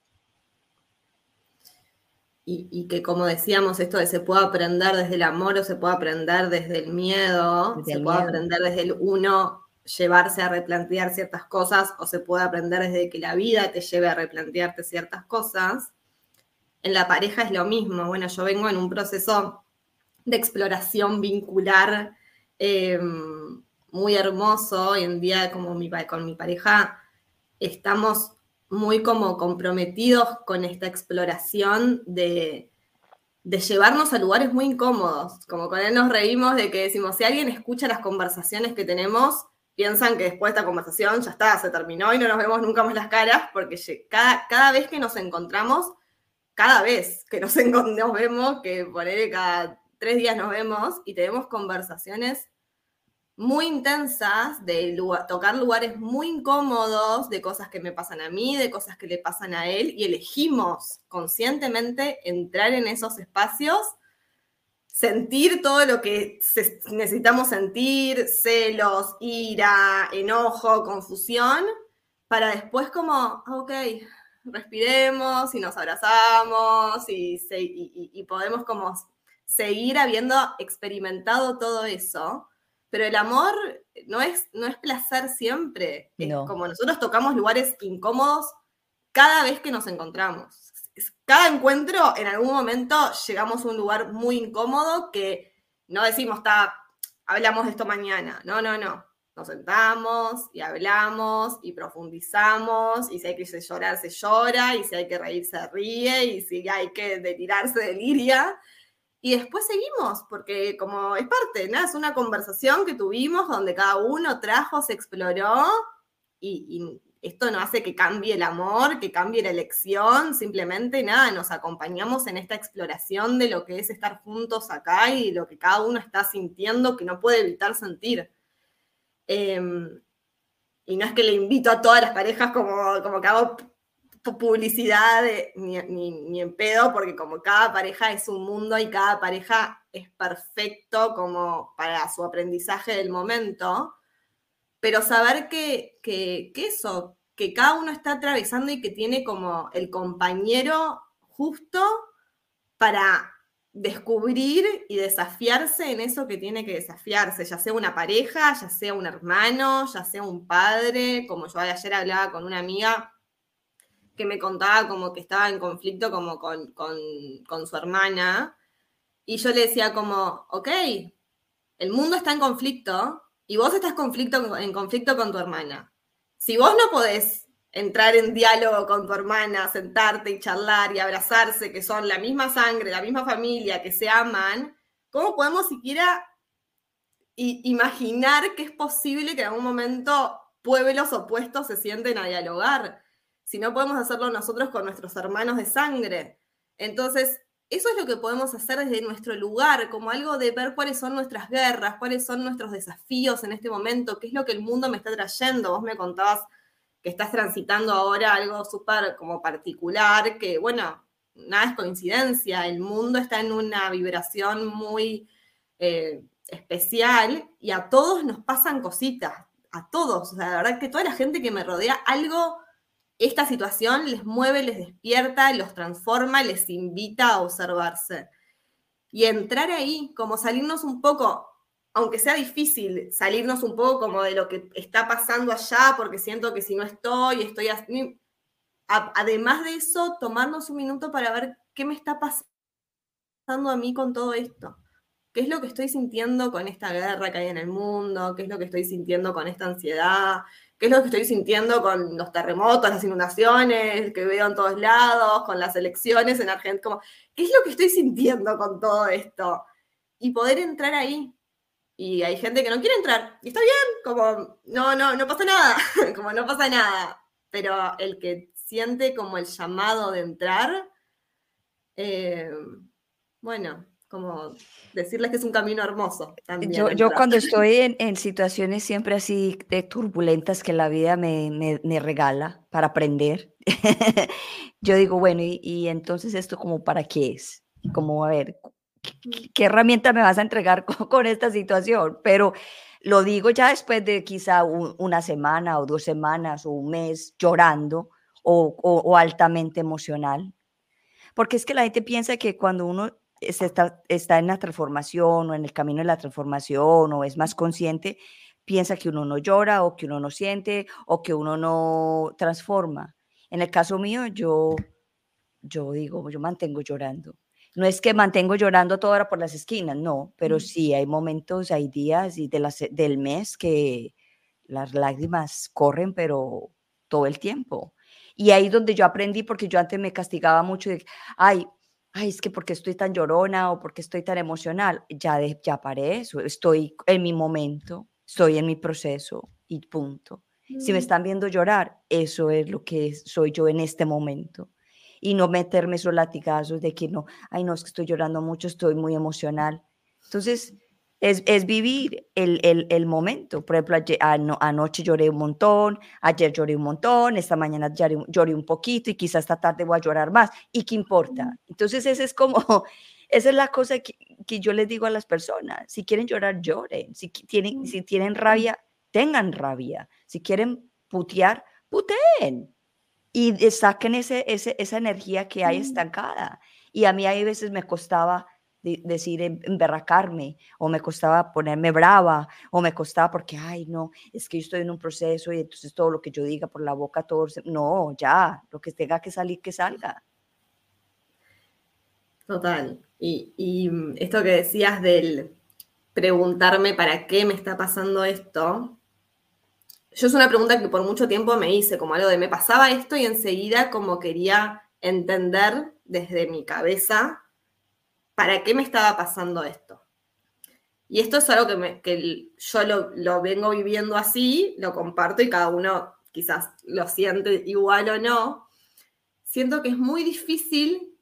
Y, que como decíamos, esto de se puede aprender desde el amor o se puede aprender desde el miedo, se puede aprender desde el uno llevarse a replantear ciertas cosas o se puede aprender desde que la vida te lleve a replantearte ciertas cosas. En la pareja es lo mismo. Bueno, yo vengo en un proceso de exploración vincular em, muy hermoso. Hoy en día, como mi, con mi pareja, estamos muy como comprometidos con esta exploración de, de llevarnos a lugares muy incómodos. Como con él nos reímos de que decimos, si alguien escucha las conversaciones que tenemos, piensan que después de esta conversación ya está, se terminó y no nos vemos nunca más las caras, porque cada, cada vez que nos encontramos, cada vez que nos, nos vemos, que poner cada tres días nos vemos y tenemos conversaciones muy intensas, de tocar lugares muy incómodos, de cosas que me pasan a mí, de cosas que le pasan a él, y elegimos conscientemente entrar en esos espacios sentir todo lo que necesitamos sentir, celos, ira, enojo, confusión, para después como, ah, ok, respiremos y nos abrazamos y, podemos como seguir habiendo experimentado todo eso. Pero el amor no es, no es placer siempre. como nosotros tocamos lugares incómodos cada vez que nos encontramos cada encuentro, en algún momento llegamos a un lugar muy incómodo que no decimos, está, hablamos de esto mañana. No, no, no. Nos sentamos y hablamos y profundizamos y si hay que llorar, se llora y si hay que reír, se ríe y si hay que delirarse, deliria. Y después seguimos, porque como es parte, ¿no? Es una conversación que tuvimos donde cada uno trajo, se exploró y esto no hace que cambie el amor, que cambie la elección, simplemente nada, nos acompañamos en esta exploración de lo que es estar juntos acá y lo que cada uno está sintiendo que no puede evitar sentir. Em, y no es que le invito a todas las parejas como, como que hago publicidad ni, ni, en pedo, porque como cada pareja es un mundo y cada pareja es perfecto como para su aprendizaje del momento, pero saber que, que, que eso, que cada uno está atravesando y que tiene como el compañero justo para descubrir y desafiarse en eso que tiene que desafiarse, ya sea una pareja, ya sea un hermano, ya sea un padre, como yo ayer hablaba con una amiga que me contaba como que estaba en conflicto como con, con su hermana, y yo le decía como, ok, el mundo está en conflicto y vos estás conflicto, en conflicto con tu hermana. Si vos no podés entrar en diálogo con tu hermana, sentarte y charlar y abrazarse, que son la misma sangre, la misma familia, que se aman, ¿cómo podemos siquiera imaginar que es posible que en algún momento pueblos opuestos se sienten a dialogar? Si no podemos hacerlo nosotros con nuestros hermanos de sangre. Entonces, eso es lo que podemos hacer desde nuestro lugar, como algo de ver cuáles son nuestras guerras, cuáles son nuestros desafíos en este momento, qué es lo que el mundo me está trayendo. Vos me contabas que estás transitando ahora algo súper como particular, que bueno, nada es coincidencia, el mundo está en una vibración muy eh, especial y a todos nos pasan cositas, a todos, o sea, la verdad que toda la gente que me rodea, algo, esta situación les mueve, les despierta, los transforma, les invita a observarse. Y entrar ahí, como salirnos un poco, aunque sea difícil salirnos un poco como de lo que está pasando allá, porque siento que si no estoy, estoy así. Además de eso, tomarnos un minuto para ver qué me está pasando a mí con todo esto. ¿Qué es lo que estoy sintiendo con esta guerra que hay en el mundo? ¿Qué es lo que estoy sintiendo con esta ansiedad? ¿Qué es lo que estoy sintiendo con los terremotos, las inundaciones que veo en todos lados, con las elecciones en Argentina? ¿Qué es lo que estoy sintiendo con todo esto? Y poder entrar ahí, y hay gente que no quiere entrar. Y está bien, como no, no, no pasa nada, como no pasa nada. Pero el que siente como el llamado de entrar, eh, bueno, como decirles que es un camino hermoso. yo, yo, cuando estoy en, situaciones siempre así de turbulentas que la vida me, me, regala para aprender, yo digo, bueno, y, y, entonces esto como para qué es? Como, a ver, ¿qué herramienta me vas a entregar con, esta situación? Pero lo digo ya después de quizá una semana o dos semanas o un mes llorando o, altamente emocional. Porque es que la gente piensa que cuando uno está, está en la transformación o en el camino de la transformación o es más consciente, piensa que uno no llora o que uno no siente o que uno no transforma. En el caso mío, yo, yo digo, yo mantengo llorando no es que mantengo llorando toda hora por las esquinas, no, pero sí hay momentos, hay días y de del mes que las lágrimas corren, pero todo el tiempo. Y ahí donde yo aprendí, porque yo antes me castigaba mucho de, ay, ay, es que porque estoy tan llorona o porque estoy tan emocional, ya, de, ya paré eso, estoy en mi momento, estoy en mi proceso y punto. Si me mm. están viendo llorar, eso es lo que soy yo en este momento y no meterme esos latigazos de que no, ay, no, es que estoy llorando mucho, estoy muy emocional. Entonces, es, es vivir el, el, el, momento. Por ejemplo, anoche lloré un montón, ayer lloré un montón, esta mañana lloré, lloré un poquito y quizás esta tarde voy a llorar más. ¿Y qué importa? Entonces, ese es como, esa es la cosa que, que yo les digo a las personas. Si quieren llorar, lloren. Si tienen, si tienen rabia, tengan rabia. Si quieren putear, puteen y saquen ese, ese, esa energía que hay estancada. Y a mí hay veces me costaba decir emberracarme o me costaba ponerme brava o me costaba porque, ay, no, es que yo estoy en un proceso y entonces todo lo que yo diga por la boca, todo, no, ya, lo que tenga que salir, que salga. Total. Y, y mm, esto que decías del preguntarme para qué me está pasando esto, yo es una pregunta que por mucho tiempo me hice, como algo de me pasaba esto y enseguida como quería entender desde mi cabeza para qué me estaba pasando esto. Y esto es algo que, yo lo, lo, vengo viviendo así, lo comparto y cada uno quizás lo siente igual o no. Siento que es muy difícil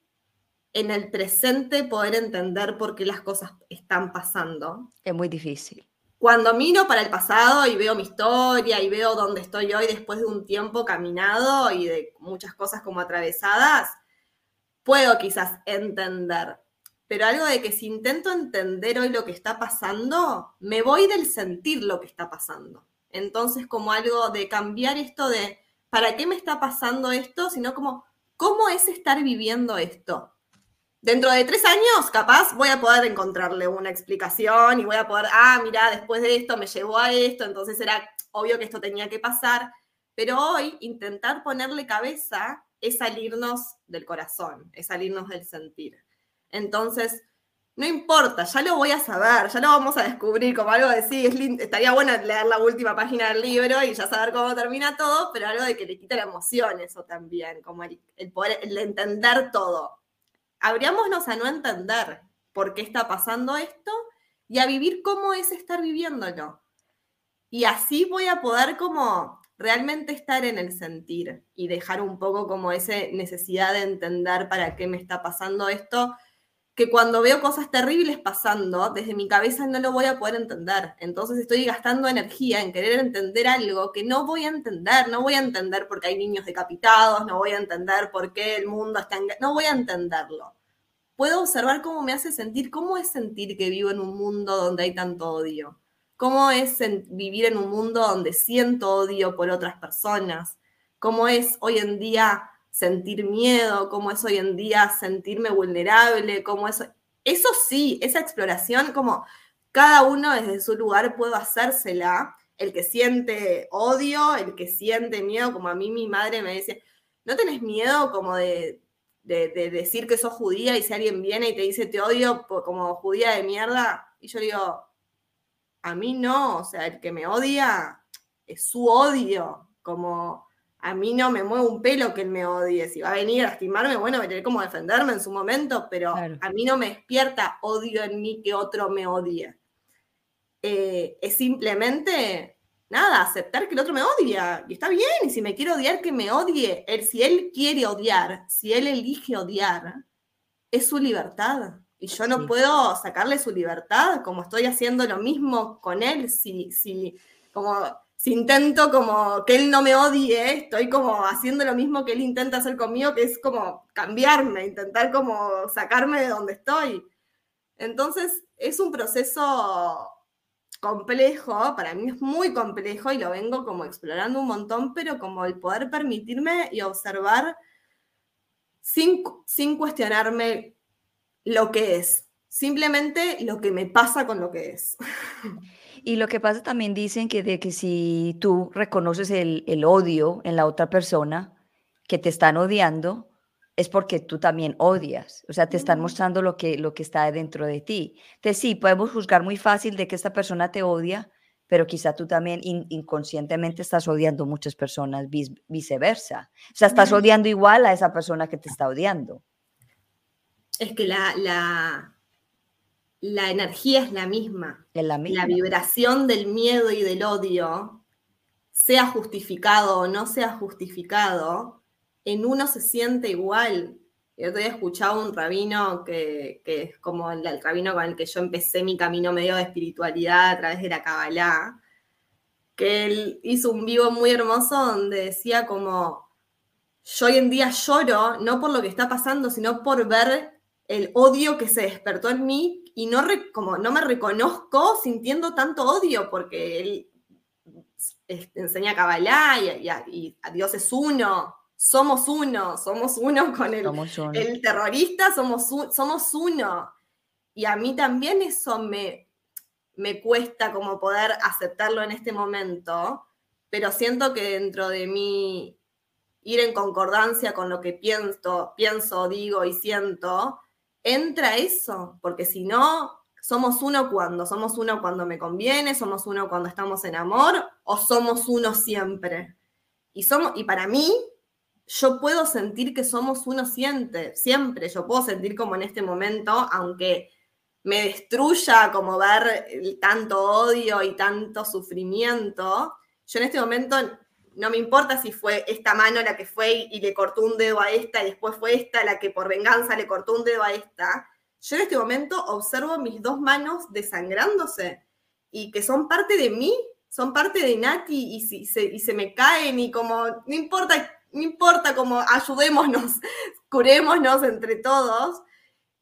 en el presente poder entender por qué las cosas están pasando. Es muy difícil cuando miro para el pasado y veo mi historia y veo dónde estoy hoy después de un tiempo caminado y de muchas cosas como atravesadas, puedo quizás entender. Pero algo de que si intento entender hoy lo que está pasando, me voy del sentir lo que está pasando. Entonces, como algo de cambiar esto de, ¿para qué me está pasando esto? Sino como, ¿cómo es estar viviendo esto? Dentro de tres años, capaz, voy a poder encontrarle una explicación y voy a poder, ah, mira, después de esto me llevó a esto, entonces era obvio que esto tenía que pasar. Pero hoy, intentar ponerle cabeza es salirnos del corazón, es salirnos del sentir. Entonces, no importa, ya lo voy a saber, ya lo vamos a descubrir como algo de sí, estaría bueno leer la última página del libro y ya saber cómo termina todo, pero algo de que le quita la emoción eso también, como el, poder, entender todo. Abriámonos a no entender por qué está pasando esto y a vivir cómo es estar viviéndolo. Y así voy a poder como realmente estar en el sentir y dejar un poco como esa necesidad de entender para qué me está pasando esto que cuando veo cosas terribles pasando, desde mi cabeza no lo voy a poder entender. Entonces estoy gastando energía en querer entender algo que no voy a entender. No voy a entender por qué hay niños decapitados, no voy a entender por qué el mundo está en... No voy a entenderlo. Puedo observar cómo me hace sentir, cómo es sentir que vivo en un mundo donde hay tanto odio. Cómo es vivir en un mundo donde siento odio por otras personas. Cómo es hoy en día sentir miedo, cómo es hoy en día sentirme vulnerable, cómo es... Eso sí, esa exploración, como cada uno desde su lugar puedo hacérsela, el que siente odio, el que siente miedo, como a mí mi madre me dice, ¿no tenés miedo como de, decir que sos judía y si alguien viene y te dice te odio como judía de mierda? Y yo digo, a mí no, o sea, el que me odia es su odio, como a mí no me mueve un pelo que él me odie. Si va a venir a lastimarme, bueno, voy a tener como defenderme en su momento, pero a mí no me despierta odio en mí que otro me odie. Eh, es simplemente, nada, aceptar que el otro me odia. Y está bien, y si me quiere odiar, que me odie. Él, si él quiere odiar, si él elige odiar, es su libertad. Y yo no puedo sacarle su libertad como estoy haciendo lo mismo con él. Si, si, como si intento como que él no me odie, estoy como haciendo lo mismo que él intenta hacer conmigo, que es como cambiarme, intentar como sacarme de donde estoy. Entonces, es un proceso complejo, para mí es muy complejo y lo vengo como explorando un montón, pero como el poder permitirme y observar sin, sin cuestionarme lo que es, simplemente lo que me pasa con lo que es. Y lo que pasa también dicen que de que si tú reconoces el, el odio en la otra persona que te están odiando, es porque tú también odias, o sea, te están mostrando lo que, lo que está dentro de ti. Entonces sí, podemos juzgar muy fácil de que esta persona te odia, pero quizá tú también inconscientemente estás odiando muchas personas, viceversa. O sea, estás odiando igual a esa persona que te está odiando. Es que la, la, la energía es la misma. la La vibración del miedo y del odio, sea justificado o no sea justificado, en uno se siente igual. Yo te he escuchado un rabino que, es como el, el, rabino con el que yo empecé mi camino medio de espiritualidad a través de la Kabbalah, que él hizo un vivo muy hermoso donde decía como, yo hoy en día lloro no por lo que está pasando, sino por ver el odio que se despertó en mí y no, como no me reconozco sintiendo tanto odio porque él enseña Kabbalah y, y, a Dios es uno, somos uno, somos uno con el, el terrorista, somos, somos uno. Y a mí también eso me, me cuesta como poder aceptarlo en este momento, pero siento que dentro de mí ir en concordancia con lo que pienso, pienso, digo y siento, entra eso, porque si no, somos uno cuando, somos uno cuando me conviene, somos uno cuando estamos en amor o somos uno siempre. Y, somos, y para mí, yo puedo sentir que somos uno siempre, siempre, yo puedo sentir como en este momento, aunque me destruya como ver tanto odio y tanto sufrimiento, yo en este momento no me importa si fue esta mano la que fue y le cortó un dedo a esta y después fue esta la que por venganza le cortó un dedo a esta. Yo en este momento observo mis dos manos desangrándose y que son parte de mí, son parte de Nati y, se, y se me caen y como, no importa, no importa, como ayudémonos, curémonos entre todos.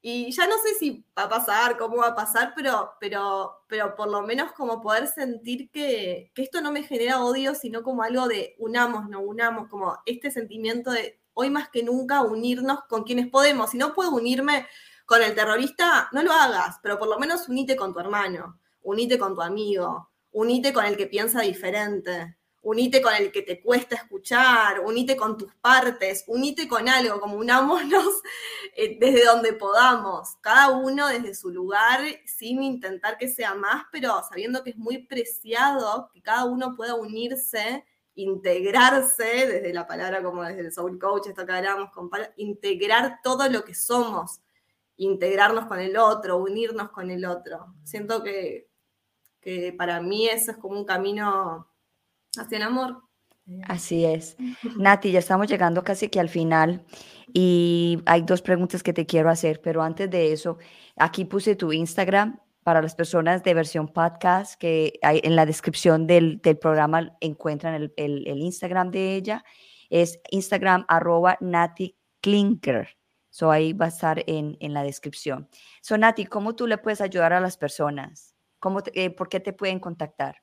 Y ya no sé si va a pasar, cómo va a pasar, pero, pero, pero por lo menos como poder sentir que, que esto no me genera odio, sino como algo de unamos, no unamos, como este sentimiento de hoy más que nunca unirnos con quienes podemos. Si no puedo unirme con el terrorista, no lo hagas, pero por lo menos unite con tu hermano, unite con tu amigo, unite con el que piensa diferente unite con el que te cuesta escuchar, unite con tus partes, unite con algo, como unámonos eh, desde donde podamos, cada uno desde su lugar, sin intentar que sea más, pero sabiendo que es muy preciado que cada uno pueda unirse, integrarse, desde la palabra como desde el Soul Coach, esto que hablamos, con, integrar todo lo que somos, integrarnos con el otro, unirnos con el otro. Siento que, que para mí eso es como un camino hacia el amor. Así es. Nati, ya estamos llegando casi que al final y hay dos preguntas que te quiero hacer, pero antes de eso, aquí puse tu Instagram para las personas de versión podcast, que hay, en la descripción del, programa encuentran el, el, Instagram de ella, es Instagram arroba Nati Klinker. So ahí va a estar en, en, la descripción. So Nati, ¿cómo tú le puedes ayudar a las personas? ¿Cómo eh, ¿Por qué te pueden contactar?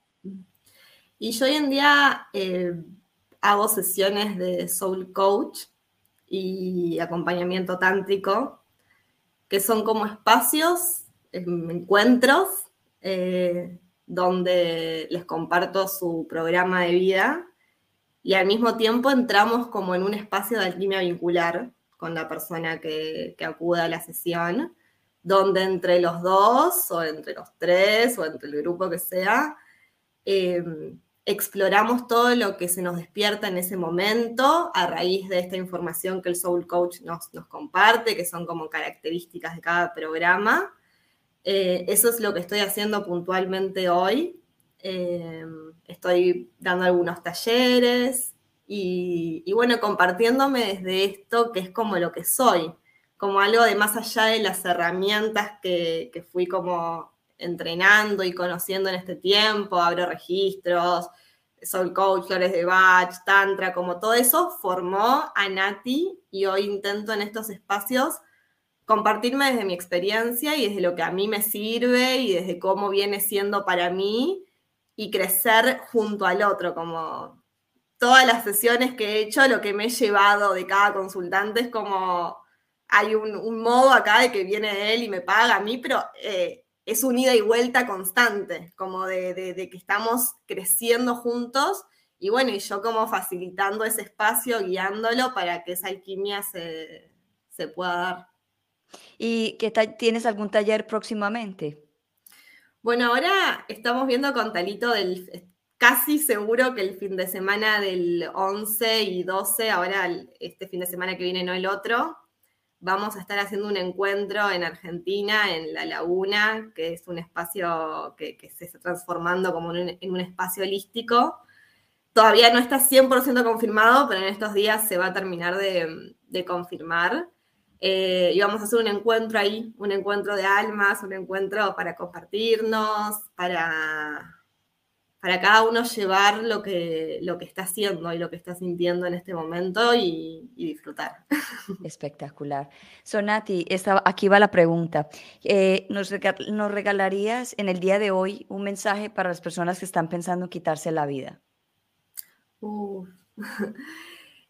Y yo hoy en día eh, hago sesiones de soul coach y acompañamiento tántrico, que son como espacios, em, encuentros, eh, donde les comparto su programa de vida y al mismo tiempo entramos como en un espacio de alquimia vincular con la persona que, que acuda a la sesión, donde entre los dos o entre los tres o entre el grupo que sea, em, exploramos todo lo que se nos despierta en ese momento a raíz de esta información que el Soul Coach nos, comparte, que son como características de cada programa. Eh, eso es lo que estoy haciendo puntualmente hoy. Eh, estoy dando algunos talleres y, bueno, compartiéndome desde esto que es como lo que soy, como algo de más allá de las herramientas que, que fui como entrenando y conociendo en este tiempo, abro registros, soy coach, flores de Bach, tantra, como todo eso formó a Nati y hoy intento en estos espacios compartirme desde mi experiencia y desde lo que a mí me sirve y desde cómo viene siendo para mí y crecer junto al otro, como todas las sesiones que he hecho, lo que me he llevado de cada consultante es como hay un, modo acá de que viene él y me paga a mí, pero eh, es un ida y vuelta constante, como de, que estamos creciendo juntos y bueno, y yo como facilitando ese espacio, guiándolo para que esa alquimia se, pueda dar. ¿Y qué tienes algún taller próximamente? Bueno, ahora estamos viendo con Talito del casi seguro que el fin de semana del 11 y 12, ahora este fin de semana que viene, no el otro, vamos a estar haciendo un encuentro en Argentina, en La Laguna, que es un espacio que, se está transformando como en un, espacio holístico. Todavía no está 100% confirmado, pero en estos días se va a terminar de, confirmar. Eh, y vamos a hacer un encuentro ahí, un encuentro de almas, un encuentro para compartirnos, para para cada uno llevar lo que, lo que está haciendo y lo que está sintiendo en este momento y, disfrutar. Espectacular. Sonati, aquí va la pregunta. Eh, ¿nos, regalarías en el día de hoy un mensaje para las personas que están pensando en quitarse la vida?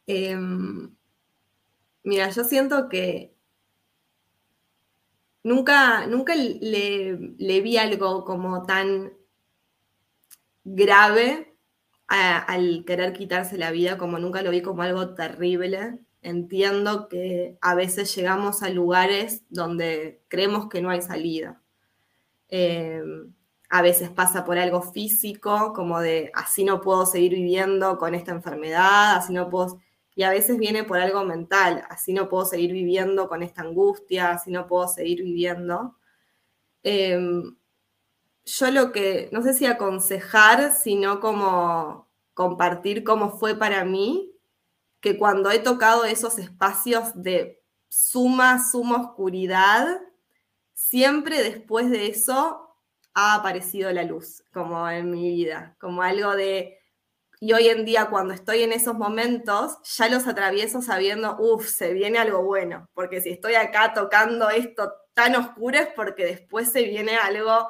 Em, mira, yo siento que nunca, nunca le, le vi algo como tan grave al querer quitarse la vida, como nunca lo vi como algo terrible. Entiendo que a veces llegamos a lugares donde creemos que no hay salida. Em, a veces pasa por algo físico, como de así no puedo seguir viviendo con esta enfermedad, así no puedo... Y a veces viene por algo mental, así no puedo seguir viviendo con esta angustia, así no puedo seguir viviendo. Em, yo lo que, no sé si aconsejar, sino como compartir cómo fue para mí, que cuando he tocado esos espacios de suma, suma oscuridad, siempre después de eso ha aparecido la luz, como en mi vida, como algo de... Y hoy en día cuando estoy en esos momentos, ya los atravieso sabiendo, uff, se viene algo bueno, porque si estoy acá tocando esto tan oscuro es porque después se viene algo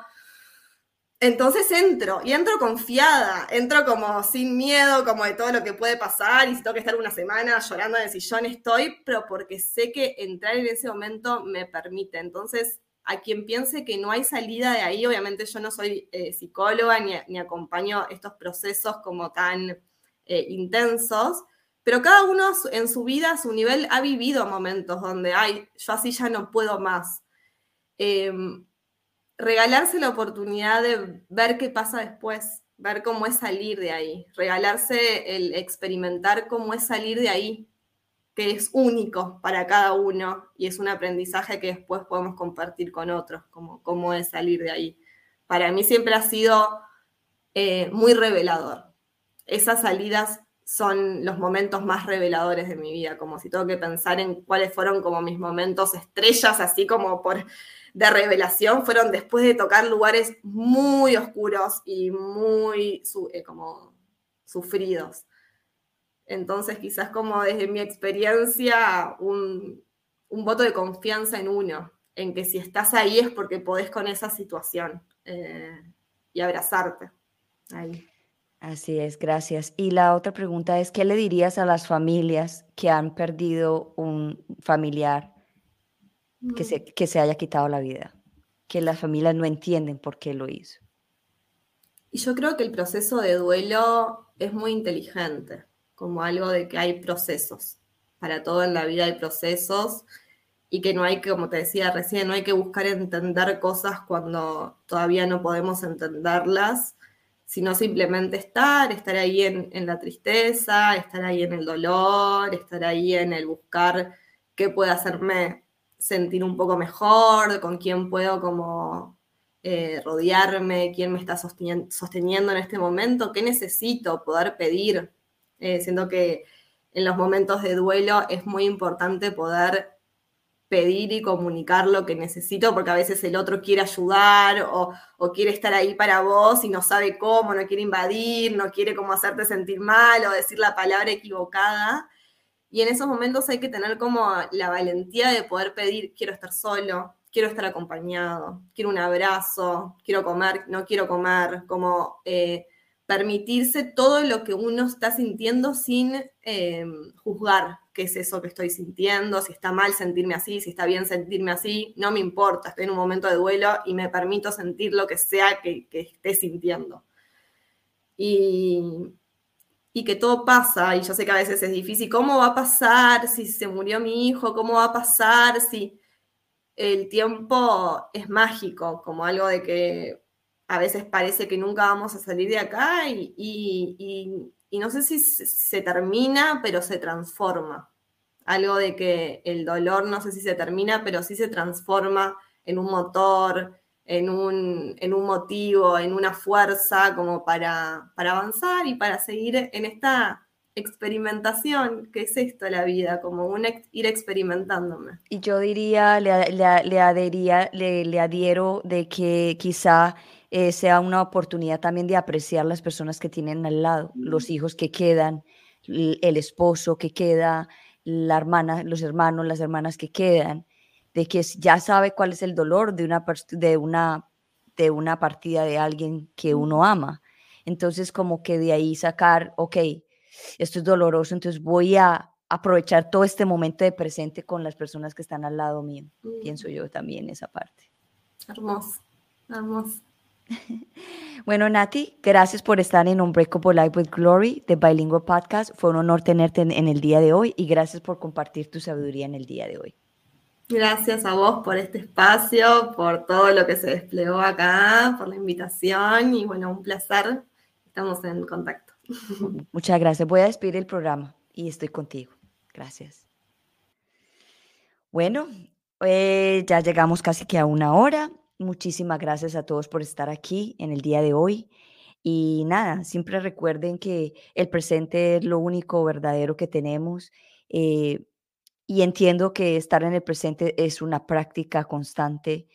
entonces entro, y entro confiada, entro como sin miedo, como de todo lo que puede pasar, y si tengo que estar una semana llorando en el sillón, estoy, pero porque sé que entrar en ese momento me permite. Entonces, a quien piense que no hay salida de ahí, obviamente yo no soy eh, psicóloga ni, acompaño estos procesos como tan eh, intensos, pero cada uno en su vida, a su nivel, ha vivido momentos donde, ay, yo así ya no puedo más. Em, regalarse la oportunidad de ver qué pasa después, ver cómo es salir de ahí, regalarse el experimentar cómo es salir de ahí, que es único para cada uno y es un aprendizaje que después podemos compartir con otros, como cómo es salir de ahí. Para mí siempre ha sido eh, muy revelador. Esas salidas son los momentos más reveladores de mi vida, como si tengo que pensar en cuáles fueron como mis momentos estrellas, así como por de revelación fueron después de tocar lugares muy oscuros y muy eh, como sufridos. Entonces, quizás como desde mi experiencia, un, voto de confianza en uno, en que si estás ahí es porque podés con esa situación eh, y abrazarte ahí. Así es, gracias. Y la otra pregunta es, ¿qué le dirías a las familias que han perdido un familiar que se, que se haya quitado la vida, que las familias no entienden por qué lo hizo. Y yo creo que el proceso de duelo es muy inteligente, como algo de que hay procesos. Para todo en la vida hay procesos y que no hay que, como te decía recién, no hay que buscar entender cosas cuando todavía no podemos entenderlas, sino simplemente estar, estar ahí en, en la tristeza, estar ahí en el dolor, estar ahí en el buscar qué puede hacerme sentir un poco mejor, con quién puedo como eh, rodearme, quién me está sosteniendo en este momento, qué necesito poder pedir. Eh, siento que en los momentos de duelo es muy importante poder pedir y comunicar lo que necesito, porque a veces el otro quiere ayudar o, o, quiere estar ahí para vos y no sabe cómo, no quiere invadir, no quiere cómo hacerte sentir mal o decir la palabra equivocada. Y en esos momentos hay que tener como la valentía de poder pedir, quiero estar solo, quiero estar acompañado, quiero un abrazo, quiero comer, no quiero comer, como eh, permitirse todo lo que uno está sintiendo sin em, juzgar qué es eso que estoy sintiendo, si está mal sentirme así, si está bien sentirme así, no me importa, estoy en un momento de duelo y me permito sentir lo que sea que, que esté sintiendo. Y, y que todo pasa, y yo sé que a veces es difícil, ¿cómo va a pasar si se murió mi hijo? ¿Cómo va a pasar si el tiempo es mágico, como algo de que a veces parece que nunca vamos a salir de acá y, no sé si se termina, pero se transforma. Algo de que el dolor no sé si se termina, pero sí se transforma en un motor, en un, en un motivo, en una fuerza como para, para avanzar y para seguir en esta experimentación, que es esto la vida, como un ir experimentándome. Y yo diría, le, le, le adhería, le, le, adhiero de que quizá eh, sea una oportunidad también de apreciar las personas que tienen al lado, los hijos que quedan, el esposo que queda, la hermana, los hermanos, las hermanas que quedan, de que ya sabe cuál es el dolor de una, de una, de una partida de alguien que uno ama. Entonces, como que de ahí sacar, ok, esto es doloroso, entonces voy a aprovechar todo este momento de presente con las personas que están al lado mío. Pienso yo también esa parte. Hermoso, hermoso. bueno, Nati, gracias por estar en Unbreakable Life with Glory de Bilingual Podcast. Fue un honor tenerte en el día de hoy y gracias por compartir tu sabiduría en el día de hoy. Gracias a vos por este espacio, por todo lo que se desplegó acá, por la invitación y bueno, un placer. Estamos en contacto. Muchas gracias. Voy a despedir el programa y estoy contigo. Gracias. Bueno, eh, ya llegamos casi que a una hora. Muchísimas gracias a todos por estar aquí en el día de hoy. Y nada, siempre recuerden que el presente es lo único verdadero que tenemos. Eh, y entiendo que estar en el presente es una práctica constante.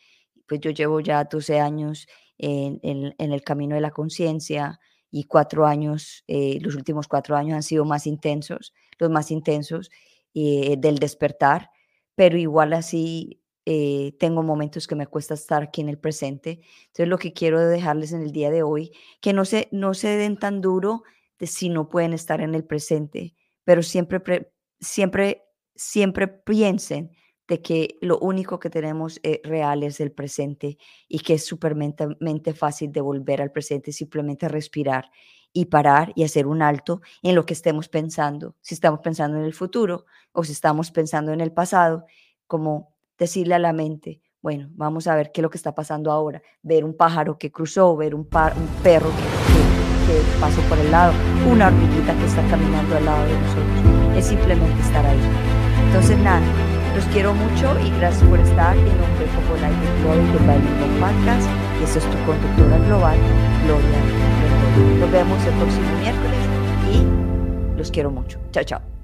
Pues yo llevo ya 12 años en, el camino de la conciencia y cuatro años, eh, los últimos cuatro años han sido más intensos, los más intensos eh, del despertar, pero igual así eh, tengo momentos que me cuesta estar aquí en el presente. Entonces lo que quiero dejarles en el día de hoy, que no se, no se den tan duro de si no pueden estar en el presente, pero siempre, siempre, siempre piensen de que lo único que tenemos eh, real es el presente y que es supermente fácil de volver al presente, simplemente respirar y parar y hacer un alto en lo que estemos pensando, si estamos pensando en el futuro o si estamos pensando en el pasado, como decirle a la mente, bueno, vamos a ver qué es lo que está pasando ahora, ver un pájaro que cruzó, ver un, perro que, que, que pasó por el lado, una hormiguita que está caminando al lado de nosotros, es simplemente estar ahí. Entonces, nada, los quiero mucho y gracias por estar en un como Life Glory de Bible Podcast. Y eso es tu conductora global, Gloria. Nos vemos el próximo miércoles y los quiero mucho. Chao, chao.